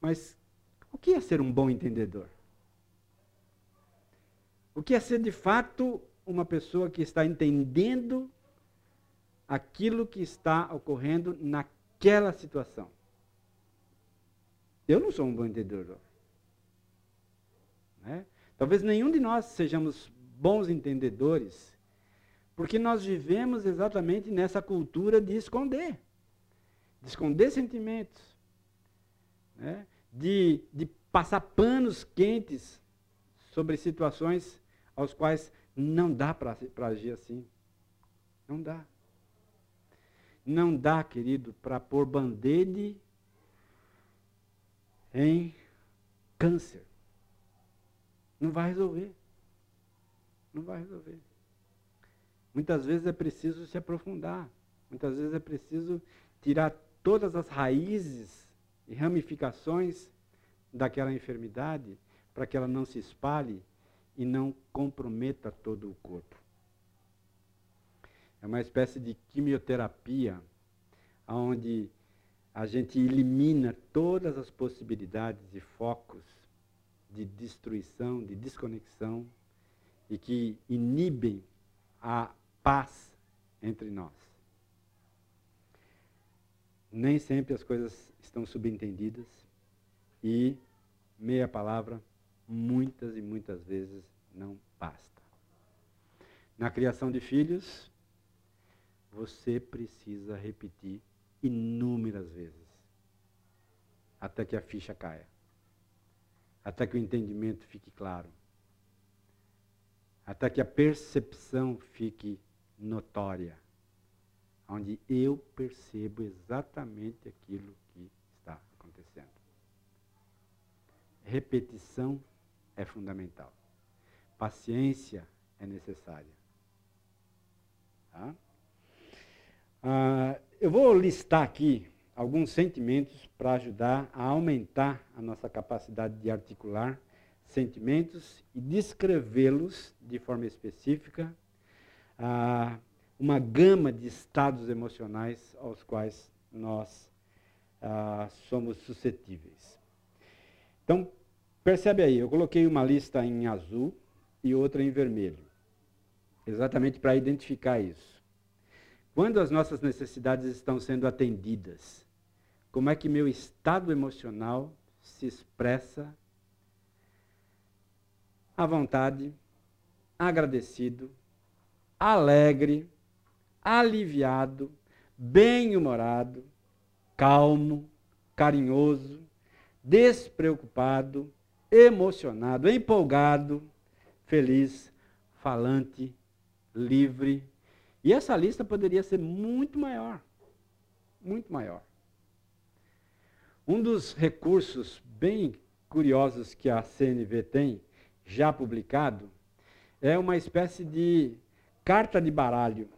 Mas o que é ser um bom entendedor? O que é ser de fato uma pessoa que está entendendo aquilo que está ocorrendo naquela situação? Eu não sou um bom entendedor. Né? Talvez nenhum de nós sejamos bons entendedores, porque nós vivemos exatamente nessa cultura de esconder de esconder sentimentos, né? de, de passar panos quentes sobre situações aos quais não dá para agir assim. Não dá. Não dá, querido, para pôr band-aid em câncer. Não vai resolver. Não vai resolver. Muitas vezes é preciso se aprofundar. Muitas vezes é preciso tirar todas as raízes e ramificações daquela enfermidade para que ela não se espalhe e não comprometa todo o corpo. É uma espécie de quimioterapia onde a gente elimina todas as possibilidades e focos de destruição, de desconexão e que inibem a paz entre nós. Nem sempre as coisas estão subentendidas e meia palavra muitas e muitas vezes não basta. Na criação de filhos, você precisa repetir inúmeras vezes até que a ficha caia, até que o entendimento fique claro, até que a percepção fique notória, onde eu percebo exatamente aquilo que está acontecendo. Repetição é fundamental. Paciência é necessária. Tá? Ah, eu vou listar aqui alguns sentimentos para ajudar a aumentar a nossa capacidade de articular sentimentos e descrevê-los de forma específica, ah, uma gama de estados emocionais aos quais nós ah, somos suscetíveis. Então, percebe aí, eu coloquei uma lista em azul e outra em vermelho, exatamente para identificar isso. Quando as nossas necessidades estão sendo atendidas, como é que meu estado emocional se expressa? À vontade, agradecido, alegre, aliviado, bem-humorado, calmo, carinhoso, despreocupado, emocionado, empolgado, feliz, falante, livre, e essa lista poderia ser muito maior. Muito maior. Um dos recursos bem curiosos que a CNV tem, já publicado, é uma espécie de carta de baralho,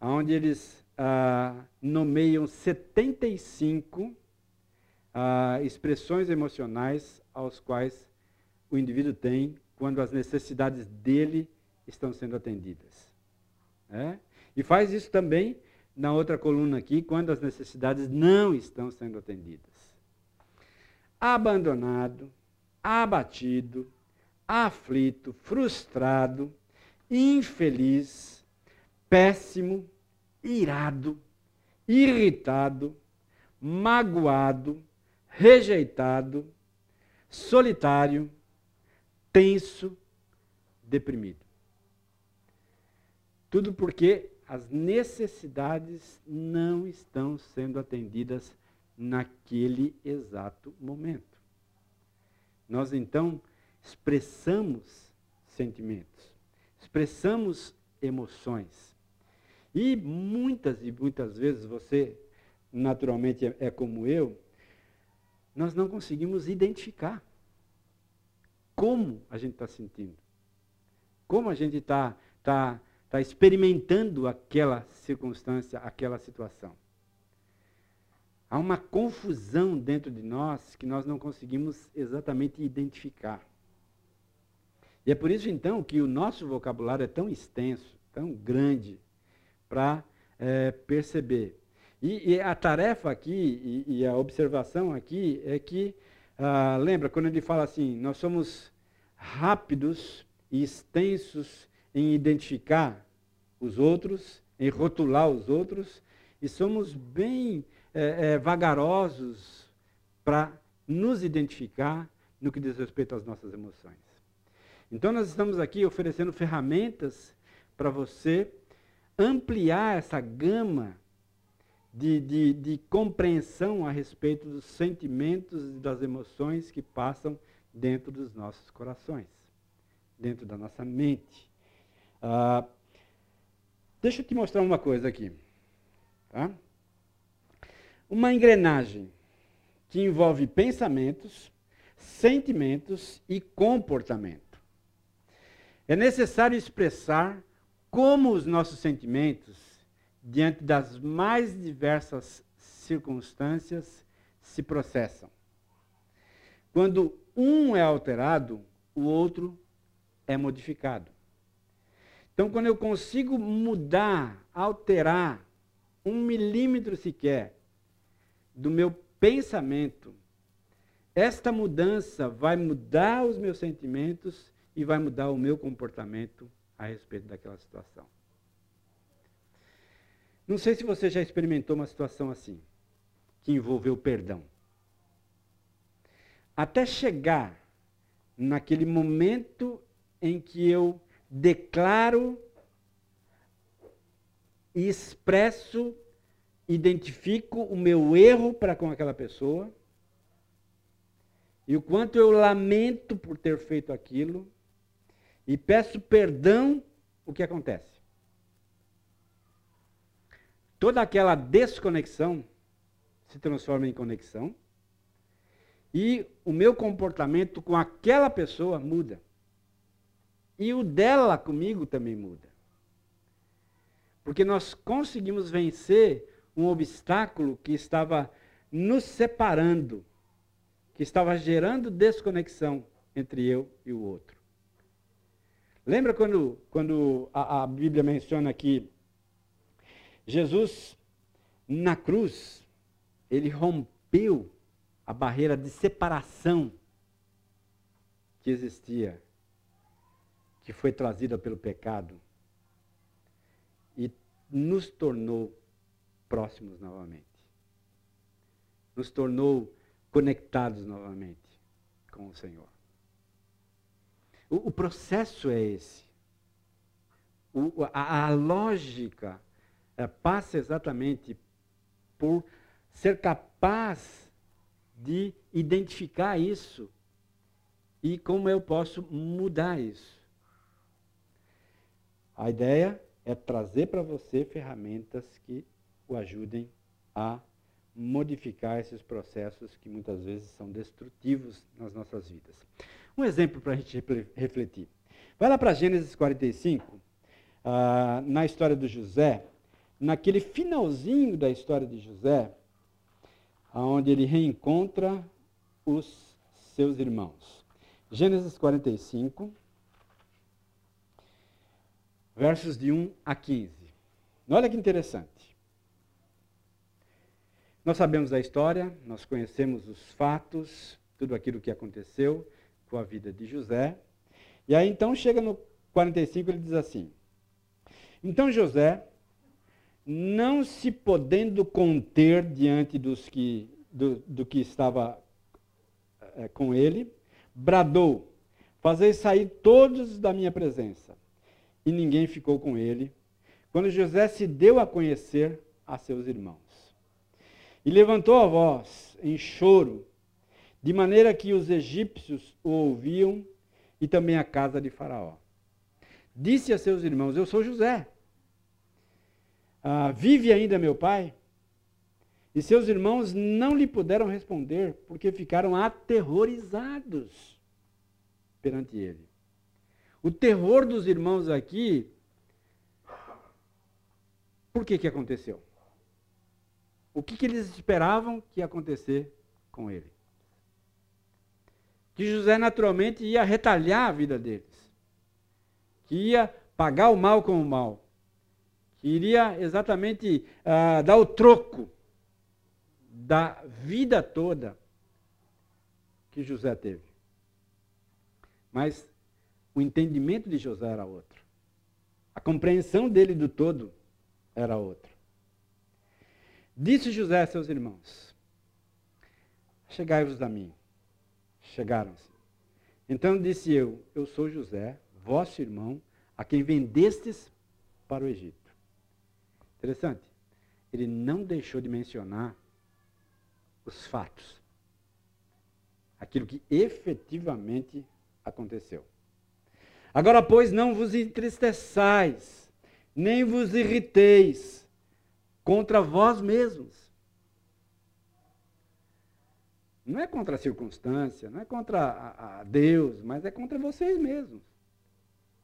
onde eles ah, nomeiam 75 ah, expressões emocionais aos quais o indivíduo tem quando as necessidades dele estão sendo atendidas. É? E faz isso também na outra coluna aqui, quando as necessidades não estão sendo atendidas. Abandonado, abatido, aflito, frustrado, infeliz, péssimo, irado, irritado, magoado, rejeitado, solitário, tenso, deprimido. Tudo porque as necessidades não estão sendo atendidas naquele exato momento. Nós então expressamos sentimentos, expressamos emoções. E muitas e muitas vezes você, naturalmente, é, como eu, nós não conseguimos identificar como a gente está sentindo, como a gente está tá, tá está experimentando aquela circunstância, aquela situação. Há uma confusão dentro de nós que nós não conseguimos exatamente identificar. E é por isso então que o nosso vocabulário é tão extenso tão grande para é, perceber. E, e, a tarefa aqui, e, e, a observação aqui, é que, ah, lembra, quando ele fala assim, nós somos rápidos e extensos em identificar os outros, em rotular os outros, e somos bem é, é, vagarosos para nos identificar no que diz respeito às nossas emoções. Então, nós estamos aqui oferecendo ferramentas para você ampliar essa gama de, de, de, compreensão a respeito dos sentimentos e das emoções que passam dentro dos nossos corações, dentro da nossa mente. Ah, deixa eu te mostrar uma coisa aqui. Tá? Uma engrenagem que envolve pensamentos, sentimentos e comportamento. É necessário expressar como os nossos sentimentos, diante das mais diversas circunstâncias, se processam. Quando um é alterado, o outro é modificado. Então, quando eu consigo mudar, alterar um milímetro sequer do meu pensamento, esta mudança vai mudar os meus sentimentos e vai mudar o meu comportamento a respeito daquela situação. Não sei se você já experimentou uma situação assim, que envolveu perdão. Até chegar naquele momento em que eu declaro e expresso, identifico o meu erro para com aquela pessoa e o quanto eu lamento por ter feito aquilo e peço perdão, o que acontece? Toda aquela desconexão se transforma em conexão e o meu comportamento com aquela pessoa muda. E o dela comigo também muda. Porque nós conseguimos vencer um obstáculo que estava nos separando, que estava gerando desconexão entre eu e o outro. Lembra quando, quando a, a Bíblia menciona que Jesus, na cruz, ele rompeu a barreira de separação que existia, que foi trazida pelo pecado, e nos tornou próximos novamente. Nos tornou conectados novamente com o Senhor. O, o processo é esse. O, a, a, lógica é, passa exatamente por ser capaz de identificar isso e como eu posso mudar isso. A ideia é trazer para você ferramentas que o ajudem a modificar esses processos que muitas vezes são destrutivos nas nossas vidas. Um exemplo para a gente refletir. Vai lá para Gênesis 45, ah, na história do José, naquele finalzinho da história de José, onde ele reencontra os seus irmãos. Gênesis 45, versos de 1 a 15. Olha que interessante. Nós sabemos da história, nós conhecemos os fatos, tudo aquilo que aconteceu com a vida de José. E aí então chega no 45, ele diz assim: Então José, não se podendo conter diante dos que, do, do que estava é, com ele, bradou: Fazei sair todos da minha presença. E ninguém ficou com ele, quando José se deu a conhecer a seus irmãos. E levantou a voz em choro de maneira que os egípcios o ouviam e também a casa de Faraó. Disse a seus irmãos: Eu sou José. Ah, vive ainda meu pai? E seus irmãos não lhe puderam responder, porque ficaram aterrorizados perante ele. O terror dos irmãos aqui, por que, que aconteceu? O que, que eles esperavam que ia acontecer com ele? que José naturalmente ia retalhar a vida deles, que ia pagar o mal com o mal, que iria exatamente uh, dar o troco da vida toda que José teve. Mas o entendimento de José era outro. A compreensão dele do todo era outra. Disse José a seus irmãos: Chegai-vos a mim. Chegaram-se. Então disse eu: Eu sou José, vosso irmão, a quem vendestes para o Egito. Interessante. Ele não deixou de mencionar os fatos. Aquilo que efetivamente aconteceu. Agora, pois, não vos entristeçais, nem vos irriteis contra vós mesmos. Não é contra a circunstância, não é contra a, a Deus, mas é contra vocês mesmos.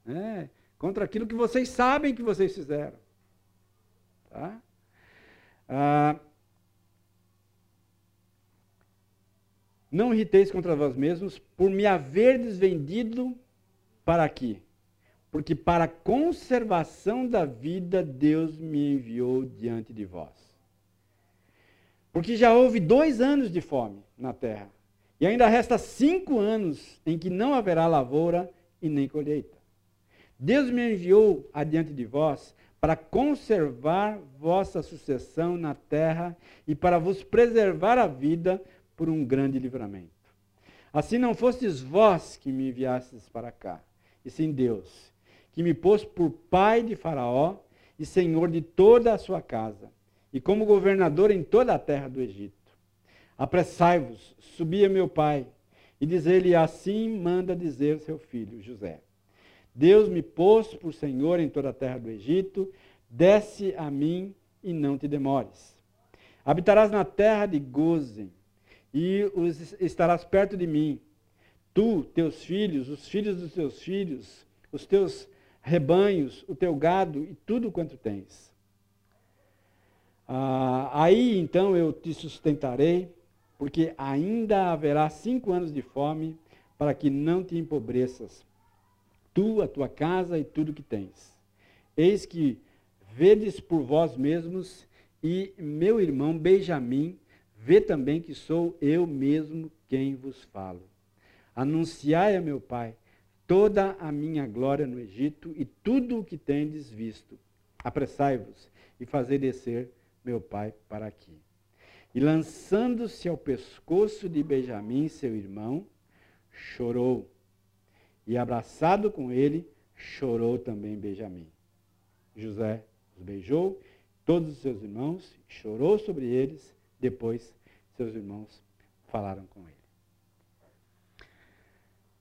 É, contra aquilo que vocês sabem que vocês fizeram. Tá? Ah, não irriteis contra vós mesmos por me haverdes vendido para aqui. Porque para a conservação da vida Deus me enviou diante de vós. Porque já houve dois anos de fome na terra. E ainda resta cinco anos em que não haverá lavoura e nem colheita. Deus me enviou adiante de vós para conservar vossa sucessão na terra e para vos preservar a vida por um grande livramento. Assim não fostes vós que me enviastes para cá, e sim Deus, que me pôs por pai de Faraó e senhor de toda a sua casa, e como governador em toda a terra do Egito. Apressai-vos, subi a meu pai, e diz-lhe: Assim manda dizer seu filho José. Deus me pôs por senhor em toda a terra do Egito, desce a mim e não te demores. Habitarás na terra de Gozen, e estarás perto de mim tu, teus filhos, os filhos dos teus filhos, os teus rebanhos, o teu gado e tudo quanto tens. Ah, aí então eu te sustentarei, porque ainda haverá cinco anos de fome, para que não te empobreças, tu, a tua casa e tudo que tens. Eis que vedes por vós mesmos, e meu irmão Benjamim vê também que sou eu mesmo quem vos falo. Anunciai a meu pai toda a minha glória no Egito e tudo o que tendes visto. Apressai-vos e fazei descer meu pai para aqui. E lançando-se ao pescoço de Benjamim, seu irmão, chorou. E abraçado com ele, chorou também Benjamim. José os beijou, todos os seus irmãos, chorou sobre eles. Depois, seus irmãos falaram com ele.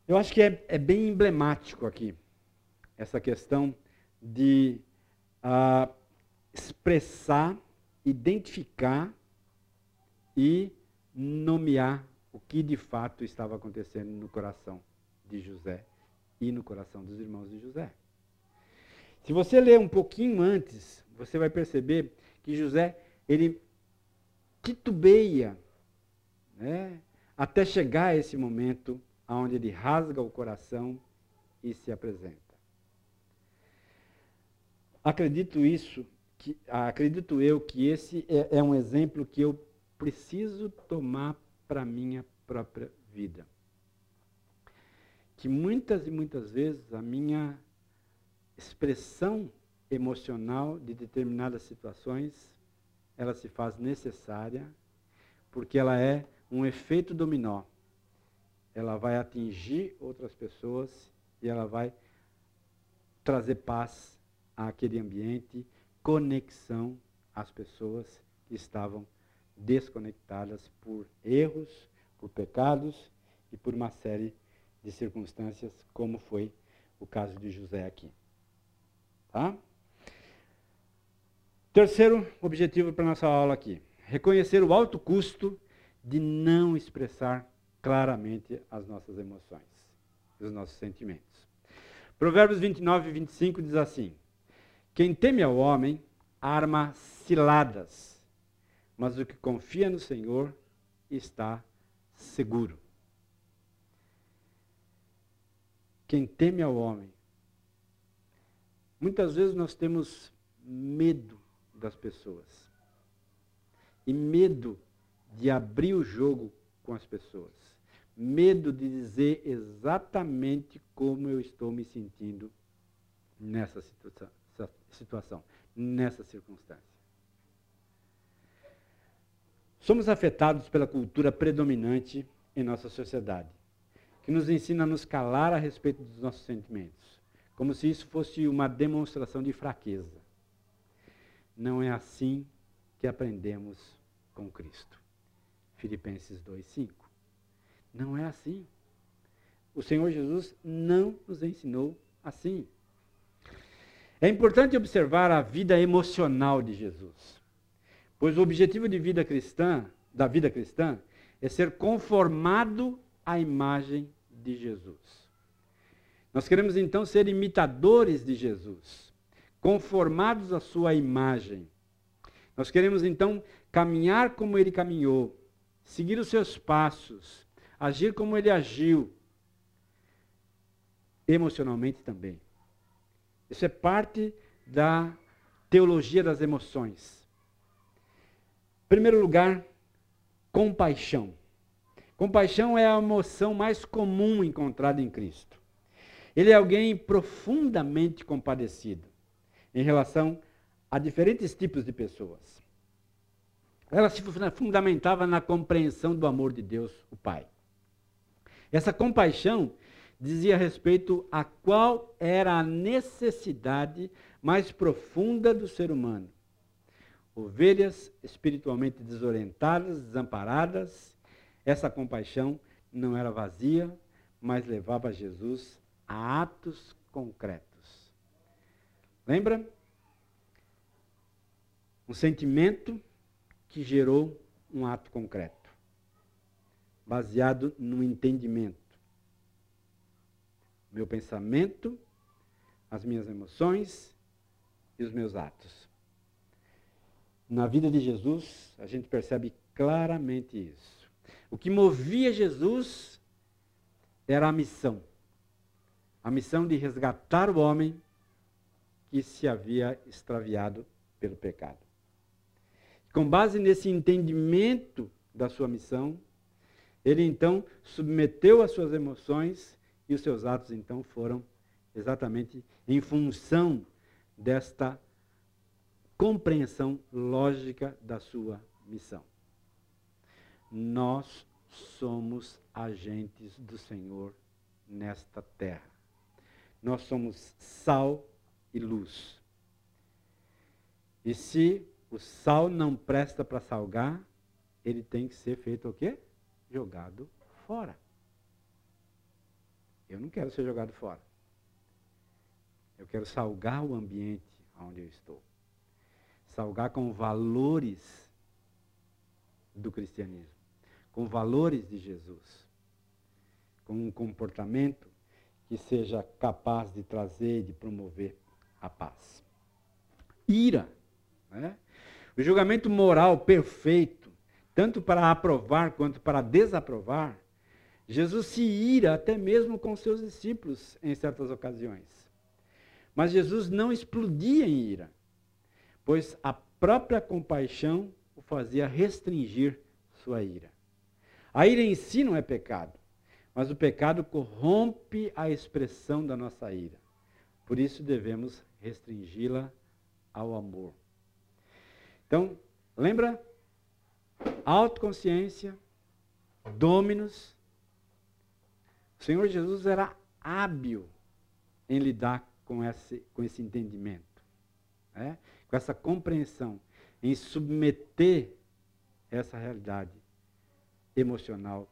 Eu acho que é, é bem emblemático aqui essa questão de uh, expressar, identificar e nomear o que de fato estava acontecendo no coração de José e no coração dos irmãos de José. Se você ler um pouquinho antes, você vai perceber que José, ele titubeia né, até chegar a esse momento onde ele rasga o coração e se apresenta. Acredito isso, que, acredito eu que esse é, é um exemplo que eu preciso tomar para minha própria vida. Que muitas e muitas vezes a minha expressão emocional de determinadas situações, ela se faz necessária, porque ela é um efeito dominó ela vai atingir outras pessoas e ela vai trazer paz àquele ambiente, conexão às pessoas que estavam desconectadas por erros, por pecados e por uma série de circunstâncias, como foi o caso de José aqui. Tá? Terceiro objetivo para nossa aula aqui: reconhecer o alto custo de não expressar claramente as nossas emoções, os nossos sentimentos. Provérbios 29 e 25 diz assim: Quem teme ao homem arma ciladas, mas o que confia no Senhor está seguro. Quem teme ao homem Muitas vezes nós temos medo das pessoas. E medo de abrir o jogo com as pessoas. Medo de dizer exatamente como eu estou me sentindo nessa situação, nessa circunstância. Somos afetados pela cultura predominante em nossa sociedade, que nos ensina a nos calar a respeito dos nossos sentimentos, como se isso fosse uma demonstração de fraqueza. Não é assim que aprendemos com Cristo. Filipenses 2:5. Não é assim. O Senhor Jesus não nos ensinou assim. É importante observar a vida emocional de Jesus. Pois o objetivo de vida cristã, da vida cristã, é ser conformado à imagem de Jesus. Nós queremos então ser imitadores de Jesus, conformados à sua imagem. Nós queremos então caminhar como ele caminhou, seguir os seus passos, agir como ele agiu, emocionalmente também. Isso é parte da teologia das emoções. Em primeiro lugar, compaixão. Compaixão é a emoção mais comum encontrada em Cristo. Ele é alguém profundamente compadecido em relação a diferentes tipos de pessoas. Ela se fundamentava na compreensão do amor de Deus, o Pai. Essa compaixão dizia respeito a qual era a necessidade mais profunda do ser humano. Ovelhas espiritualmente desorientadas, desamparadas, essa compaixão não era vazia, mas levava Jesus a atos concretos. Lembra? Um sentimento que gerou um ato concreto, baseado no entendimento meu pensamento, as minhas emoções e os meus atos. Na vida de Jesus, a gente percebe claramente isso. O que movia Jesus era a missão. A missão de resgatar o homem que se havia extraviado pelo pecado. Com base nesse entendimento da sua missão, ele então submeteu as suas emoções e os seus atos, então, foram exatamente em função desta compreensão lógica da sua missão. Nós somos agentes do Senhor nesta terra. Nós somos sal e luz. E se o sal não presta para salgar, ele tem que ser feito o quê? Jogado fora. Eu não quero ser jogado fora. Eu quero salgar o ambiente onde eu estou. Salgar com valores do cristianismo, com valores de Jesus, com um comportamento que seja capaz de trazer, de promover a paz. Ira. Né? O julgamento moral perfeito, tanto para aprovar quanto para desaprovar, Jesus se ira até mesmo com seus discípulos em certas ocasiões. Mas Jesus não explodia em ira, pois a própria compaixão o fazia restringir sua ira. A ira em si não é pecado, mas o pecado corrompe a expressão da nossa ira. Por isso devemos restringi-la ao amor. Então, lembra? Autoconsciência, dominus o Senhor Jesus era hábil em lidar com esse, com esse entendimento, né? com essa compreensão, em submeter essa realidade emocional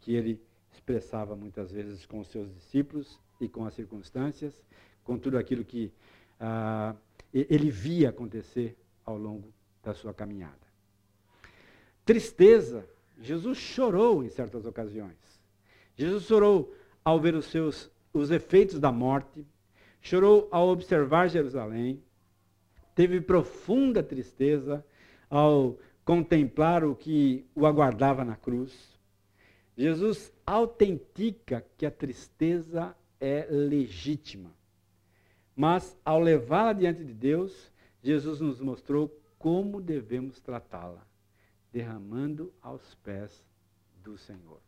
que ele expressava muitas vezes com os seus discípulos e com as circunstâncias, com tudo aquilo que ah, ele via acontecer ao longo da sua caminhada. Tristeza, Jesus chorou em certas ocasiões. Jesus chorou ao ver os seus os efeitos da morte, chorou ao observar Jerusalém, teve profunda tristeza ao contemplar o que o aguardava na cruz. Jesus autentica que a tristeza é legítima, Mas ao levá-la diante de Deus, Jesus nos mostrou como devemos tratá-la, derramando aos pés do Senhor.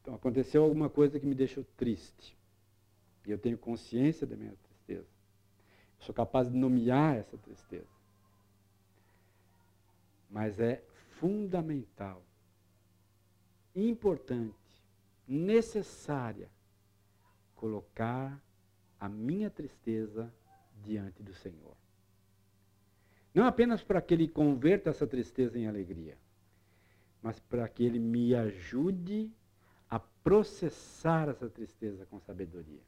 Então aconteceu alguma coisa que me deixou triste. E eu tenho consciência da minha tristeza. Eu sou capaz de nomear essa tristeza. Mas é fundamental, importante, necessária colocar a minha tristeza diante do Senhor. Não apenas para que Ele converta essa tristeza em alegria, mas para que Ele me ajude a processar essa tristeza com sabedoria.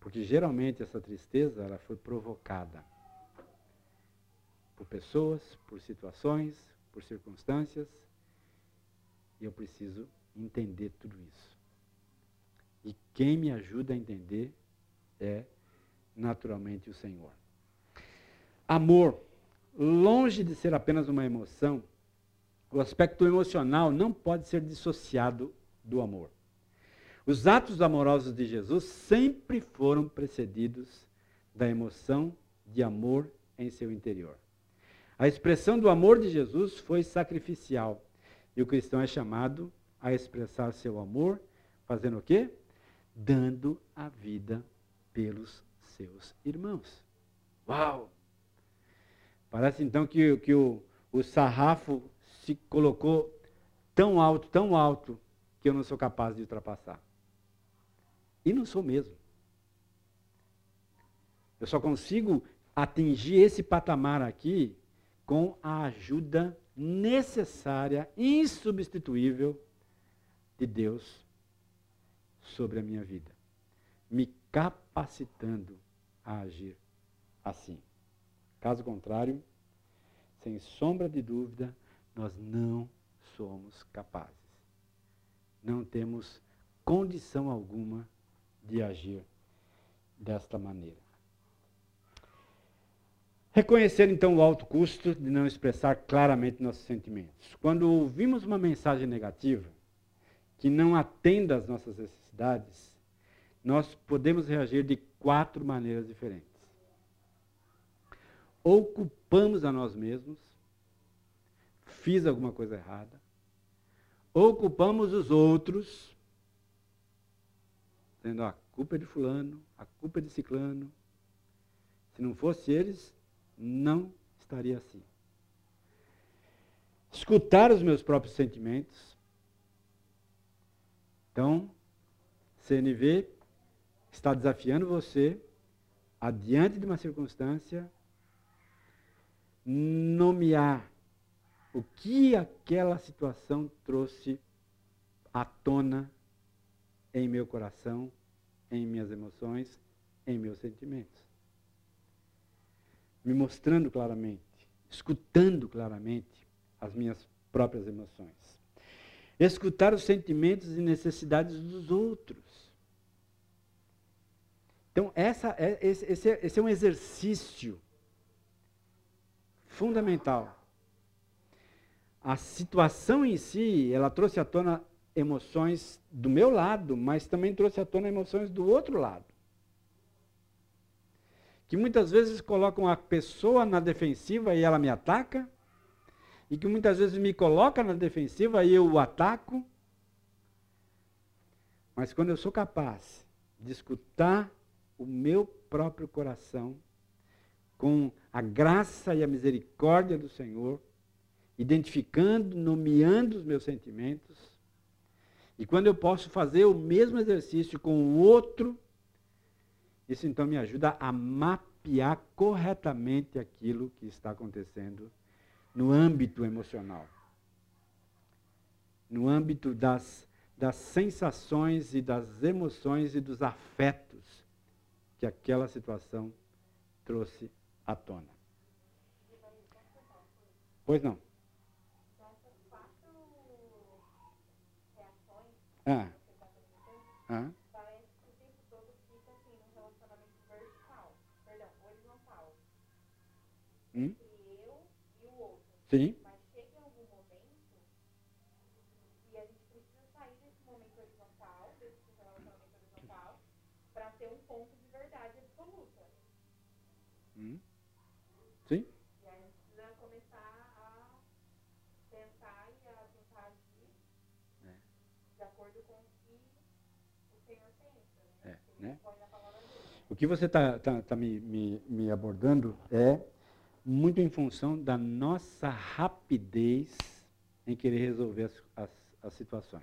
Porque geralmente essa tristeza ela foi provocada por pessoas, por situações, por circunstâncias, e eu preciso entender tudo isso. E quem me ajuda a entender é naturalmente o Senhor. Amor, longe de ser apenas uma emoção, o aspecto emocional não pode ser dissociado do amor. Os atos amorosos de Jesus sempre foram precedidos da emoção de amor em seu interior. A expressão do amor de Jesus foi sacrificial. E o cristão é chamado a expressar seu amor, fazendo o quê? Dando a vida pelos seus irmãos. Uau! Parece então que, que o, o sarrafo se colocou tão alto, tão alto, que eu não sou capaz de ultrapassar. E não sou mesmo. Eu só consigo atingir esse patamar aqui com a ajuda necessária, insubstituível de Deus sobre a minha vida, me capacitando a agir assim. Caso contrário, sem sombra de dúvida, nós não somos capazes não temos condição alguma de agir desta maneira. Reconhecer então o alto custo de não expressar claramente nossos sentimentos. Quando ouvimos uma mensagem negativa que não atenda às nossas necessidades, nós podemos reagir de quatro maneiras diferentes. Ou culpamos a nós mesmos, fiz alguma coisa errada, ou culpamos os outros, dizendo a culpa é de fulano, a culpa é de ciclano. Se não fosse eles, não estaria assim. Escutar os meus próprios sentimentos. Então, CNV está desafiando você, adiante de uma circunstância, nomear o que aquela situação trouxe à tona em meu coração, em minhas emoções, em meus sentimentos. Me mostrando claramente, escutando claramente as minhas próprias emoções. Escutar os sentimentos e necessidades dos outros. Então, essa é, esse, é, esse é um exercício fundamental a situação em si, ela trouxe à tona emoções do meu lado, mas também trouxe à tona emoções do outro lado. Que muitas vezes colocam a pessoa na defensiva e ela me ataca, e que muitas vezes me coloca na defensiva e eu o ataco. Mas quando eu sou capaz de escutar o meu próprio coração, com a graça e a misericórdia do Senhor, identificando, nomeando os meus sentimentos. E quando eu posso fazer o mesmo exercício com o outro, isso então me ajuda a mapear corretamente aquilo que está acontecendo no âmbito emocional. No âmbito das, das sensações e das emoções e dos afetos que aquela situação trouxe à tona. Pois não. Ah. Ah. Parece que o tempo todo fica assim num relacionamento vertical. Perdão, horizontal. Hum? Entre eu e o outro. Sim. Mas chega em algum momento e a gente precisa sair desse momento horizontal, desse relacionamento horizontal, O que você está tá, tá me, me, me abordando é muito em função da nossa rapidez em querer resolver as, as, as situações.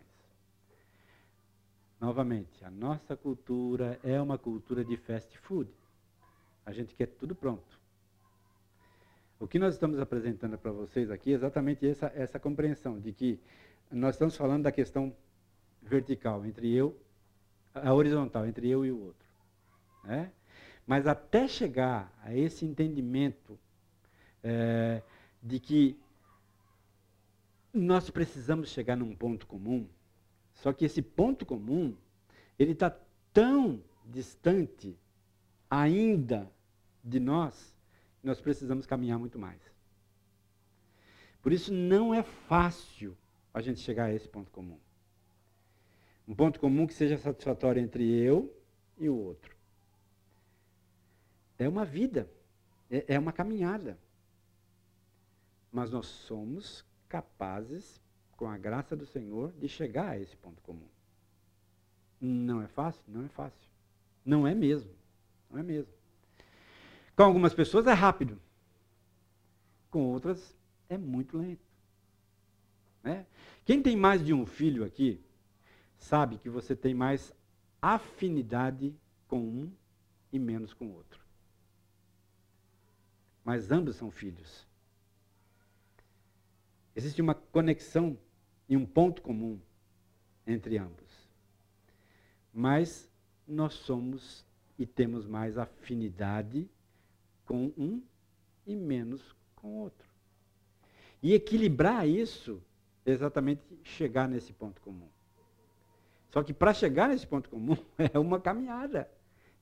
Novamente, a nossa cultura é uma cultura de fast food. A gente quer tudo pronto. O que nós estamos apresentando para vocês aqui é exatamente essa, essa compreensão de que nós estamos falando da questão vertical entre eu, a horizontal entre eu e o outro. Né? Mas até chegar a esse entendimento é, de que nós precisamos chegar num ponto comum, só que esse ponto comum, ele está tão distante ainda de nós, nós precisamos caminhar muito mais. Por isso não é fácil a gente chegar a esse ponto comum. Um ponto comum que seja satisfatório entre eu e o outro. É uma vida, é, é uma caminhada. Mas nós somos capazes com a graça do Senhor, de chegar a esse ponto comum. Não é fácil? Não é fácil. Não é mesmo. Não é mesmo. Com algumas pessoas é rápido. Com outras é muito lento. Né? Quem tem mais de um filho aqui, sabe que você tem mais afinidade com um e menos com o outro. Mas ambos são filhos. Existe uma conexão e um ponto comum entre ambos. Mas nós somos e temos mais afinidade com um e menos com o outro. E equilibrar isso é exatamente chegar nesse ponto comum. Só que para chegar nesse ponto comum é uma caminhada,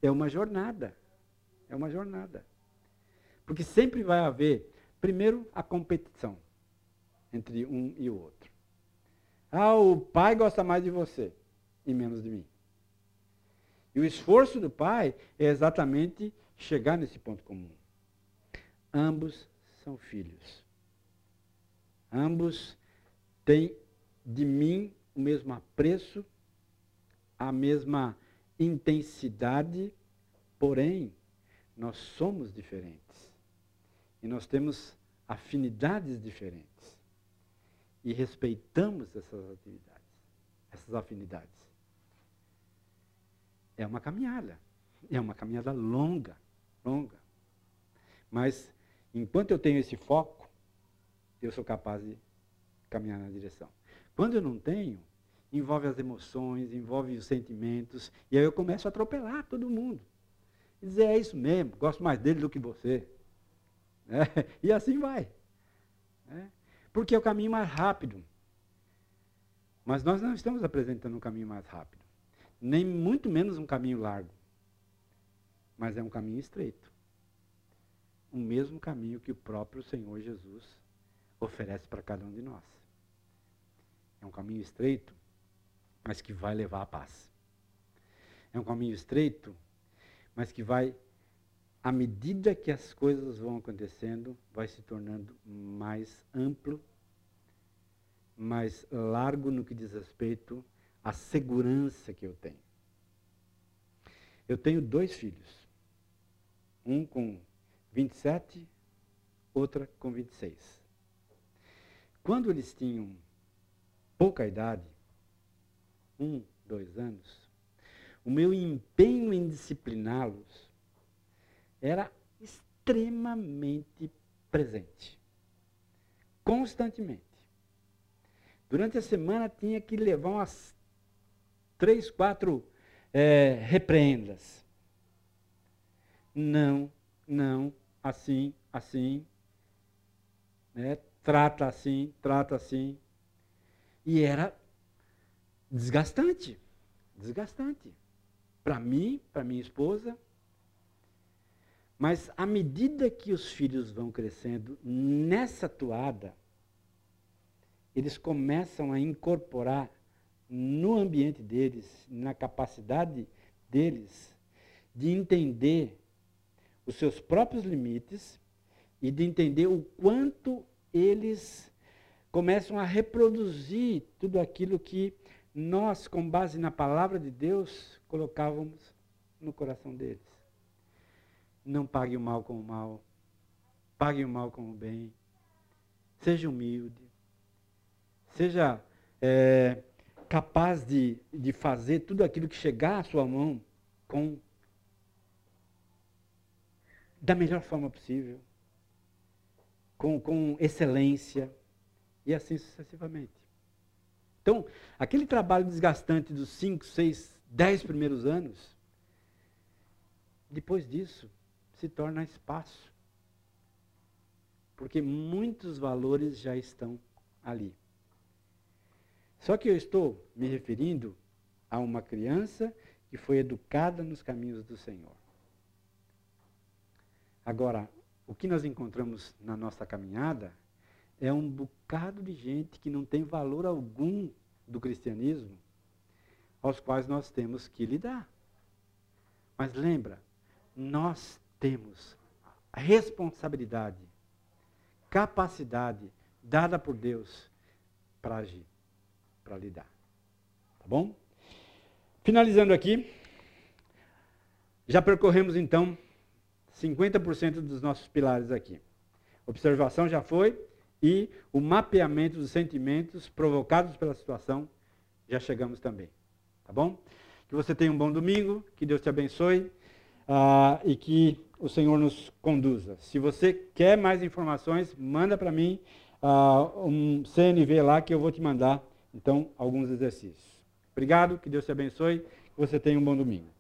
é uma jornada. É uma jornada. Porque sempre vai haver, primeiro, a competição entre um e o outro. Ah, o pai gosta mais de você e menos de mim. E o esforço do pai é exatamente chegar nesse ponto comum. Ambos são filhos. Ambos têm de mim o mesmo apreço, a mesma intensidade, porém, nós somos diferentes. E nós temos afinidades diferentes e respeitamos essas atividades, essas afinidades. É uma caminhada. É uma caminhada longa, longa. Mas enquanto eu tenho esse foco, eu sou capaz de caminhar na direção. Quando eu não tenho, envolve as emoções, envolve os sentimentos, e aí eu começo a atropelar todo mundo. E dizer, é isso mesmo, gosto mais dele do que você. É, e assim vai. É porque é o caminho mais rápido. Mas nós não estamos apresentando um caminho mais rápido, nem muito menos um caminho largo. Mas é um caminho estreito. O mesmo caminho que o próprio Senhor Jesus oferece para cada um de nós. É um caminho estreito, mas que vai levar à paz. É um caminho estreito, mas que vai à medida que as coisas vão acontecendo, vai se tornando mais amplo, mais largo no que diz respeito à segurança que eu tenho. Eu tenho dois filhos. Um com 27, outra com 26. Quando eles tinham pouca idade, um, dois anos, o meu empenho em discipliná-los era extremamente presente. Constantemente. Durante a semana tinha que levar umas três, quatro é, repreendas. Não, não, assim, assim. Né? Trata assim, trata assim. E era desgastante. Desgastante. Para mim, para minha esposa, mas à medida que os filhos vão crescendo nessa toada, eles começam a incorporar no ambiente deles, na capacidade deles, de entender os seus próprios limites e de entender o quanto eles começam a reproduzir tudo aquilo que nós, com base na palavra de Deus, colocávamos no coração deles. Não pague o mal com o mal. Pague o mal com o bem. Seja humilde. Seja é, capaz de, de fazer tudo aquilo que chegar à sua mão com da melhor forma possível, com, com excelência, e assim sucessivamente. Então, aquele trabalho desgastante dos 5, 6, 10 primeiros anos, depois disso, se torna espaço. Porque muitos valores já estão ali. Só que eu estou me referindo a uma criança que foi educada nos caminhos do Senhor. Agora, o que nós encontramos na nossa caminhada é um bocado de gente que não tem valor algum do cristianismo, aos quais nós temos que lidar. Mas lembra, nós temos a responsabilidade, capacidade dada por Deus para agir para lidar. Tá bom? Finalizando aqui, já percorremos então 50% dos nossos pilares aqui. Observação já foi e o mapeamento dos sentimentos provocados pela situação já chegamos também. Tá bom? Que você tenha um bom domingo, que Deus te abençoe uh, e que o Senhor nos conduza. Se você quer mais informações, manda para mim uh, um CNV lá que eu vou te mandar então, alguns exercícios. Obrigado, que Deus te abençoe, que você tenha um bom domingo.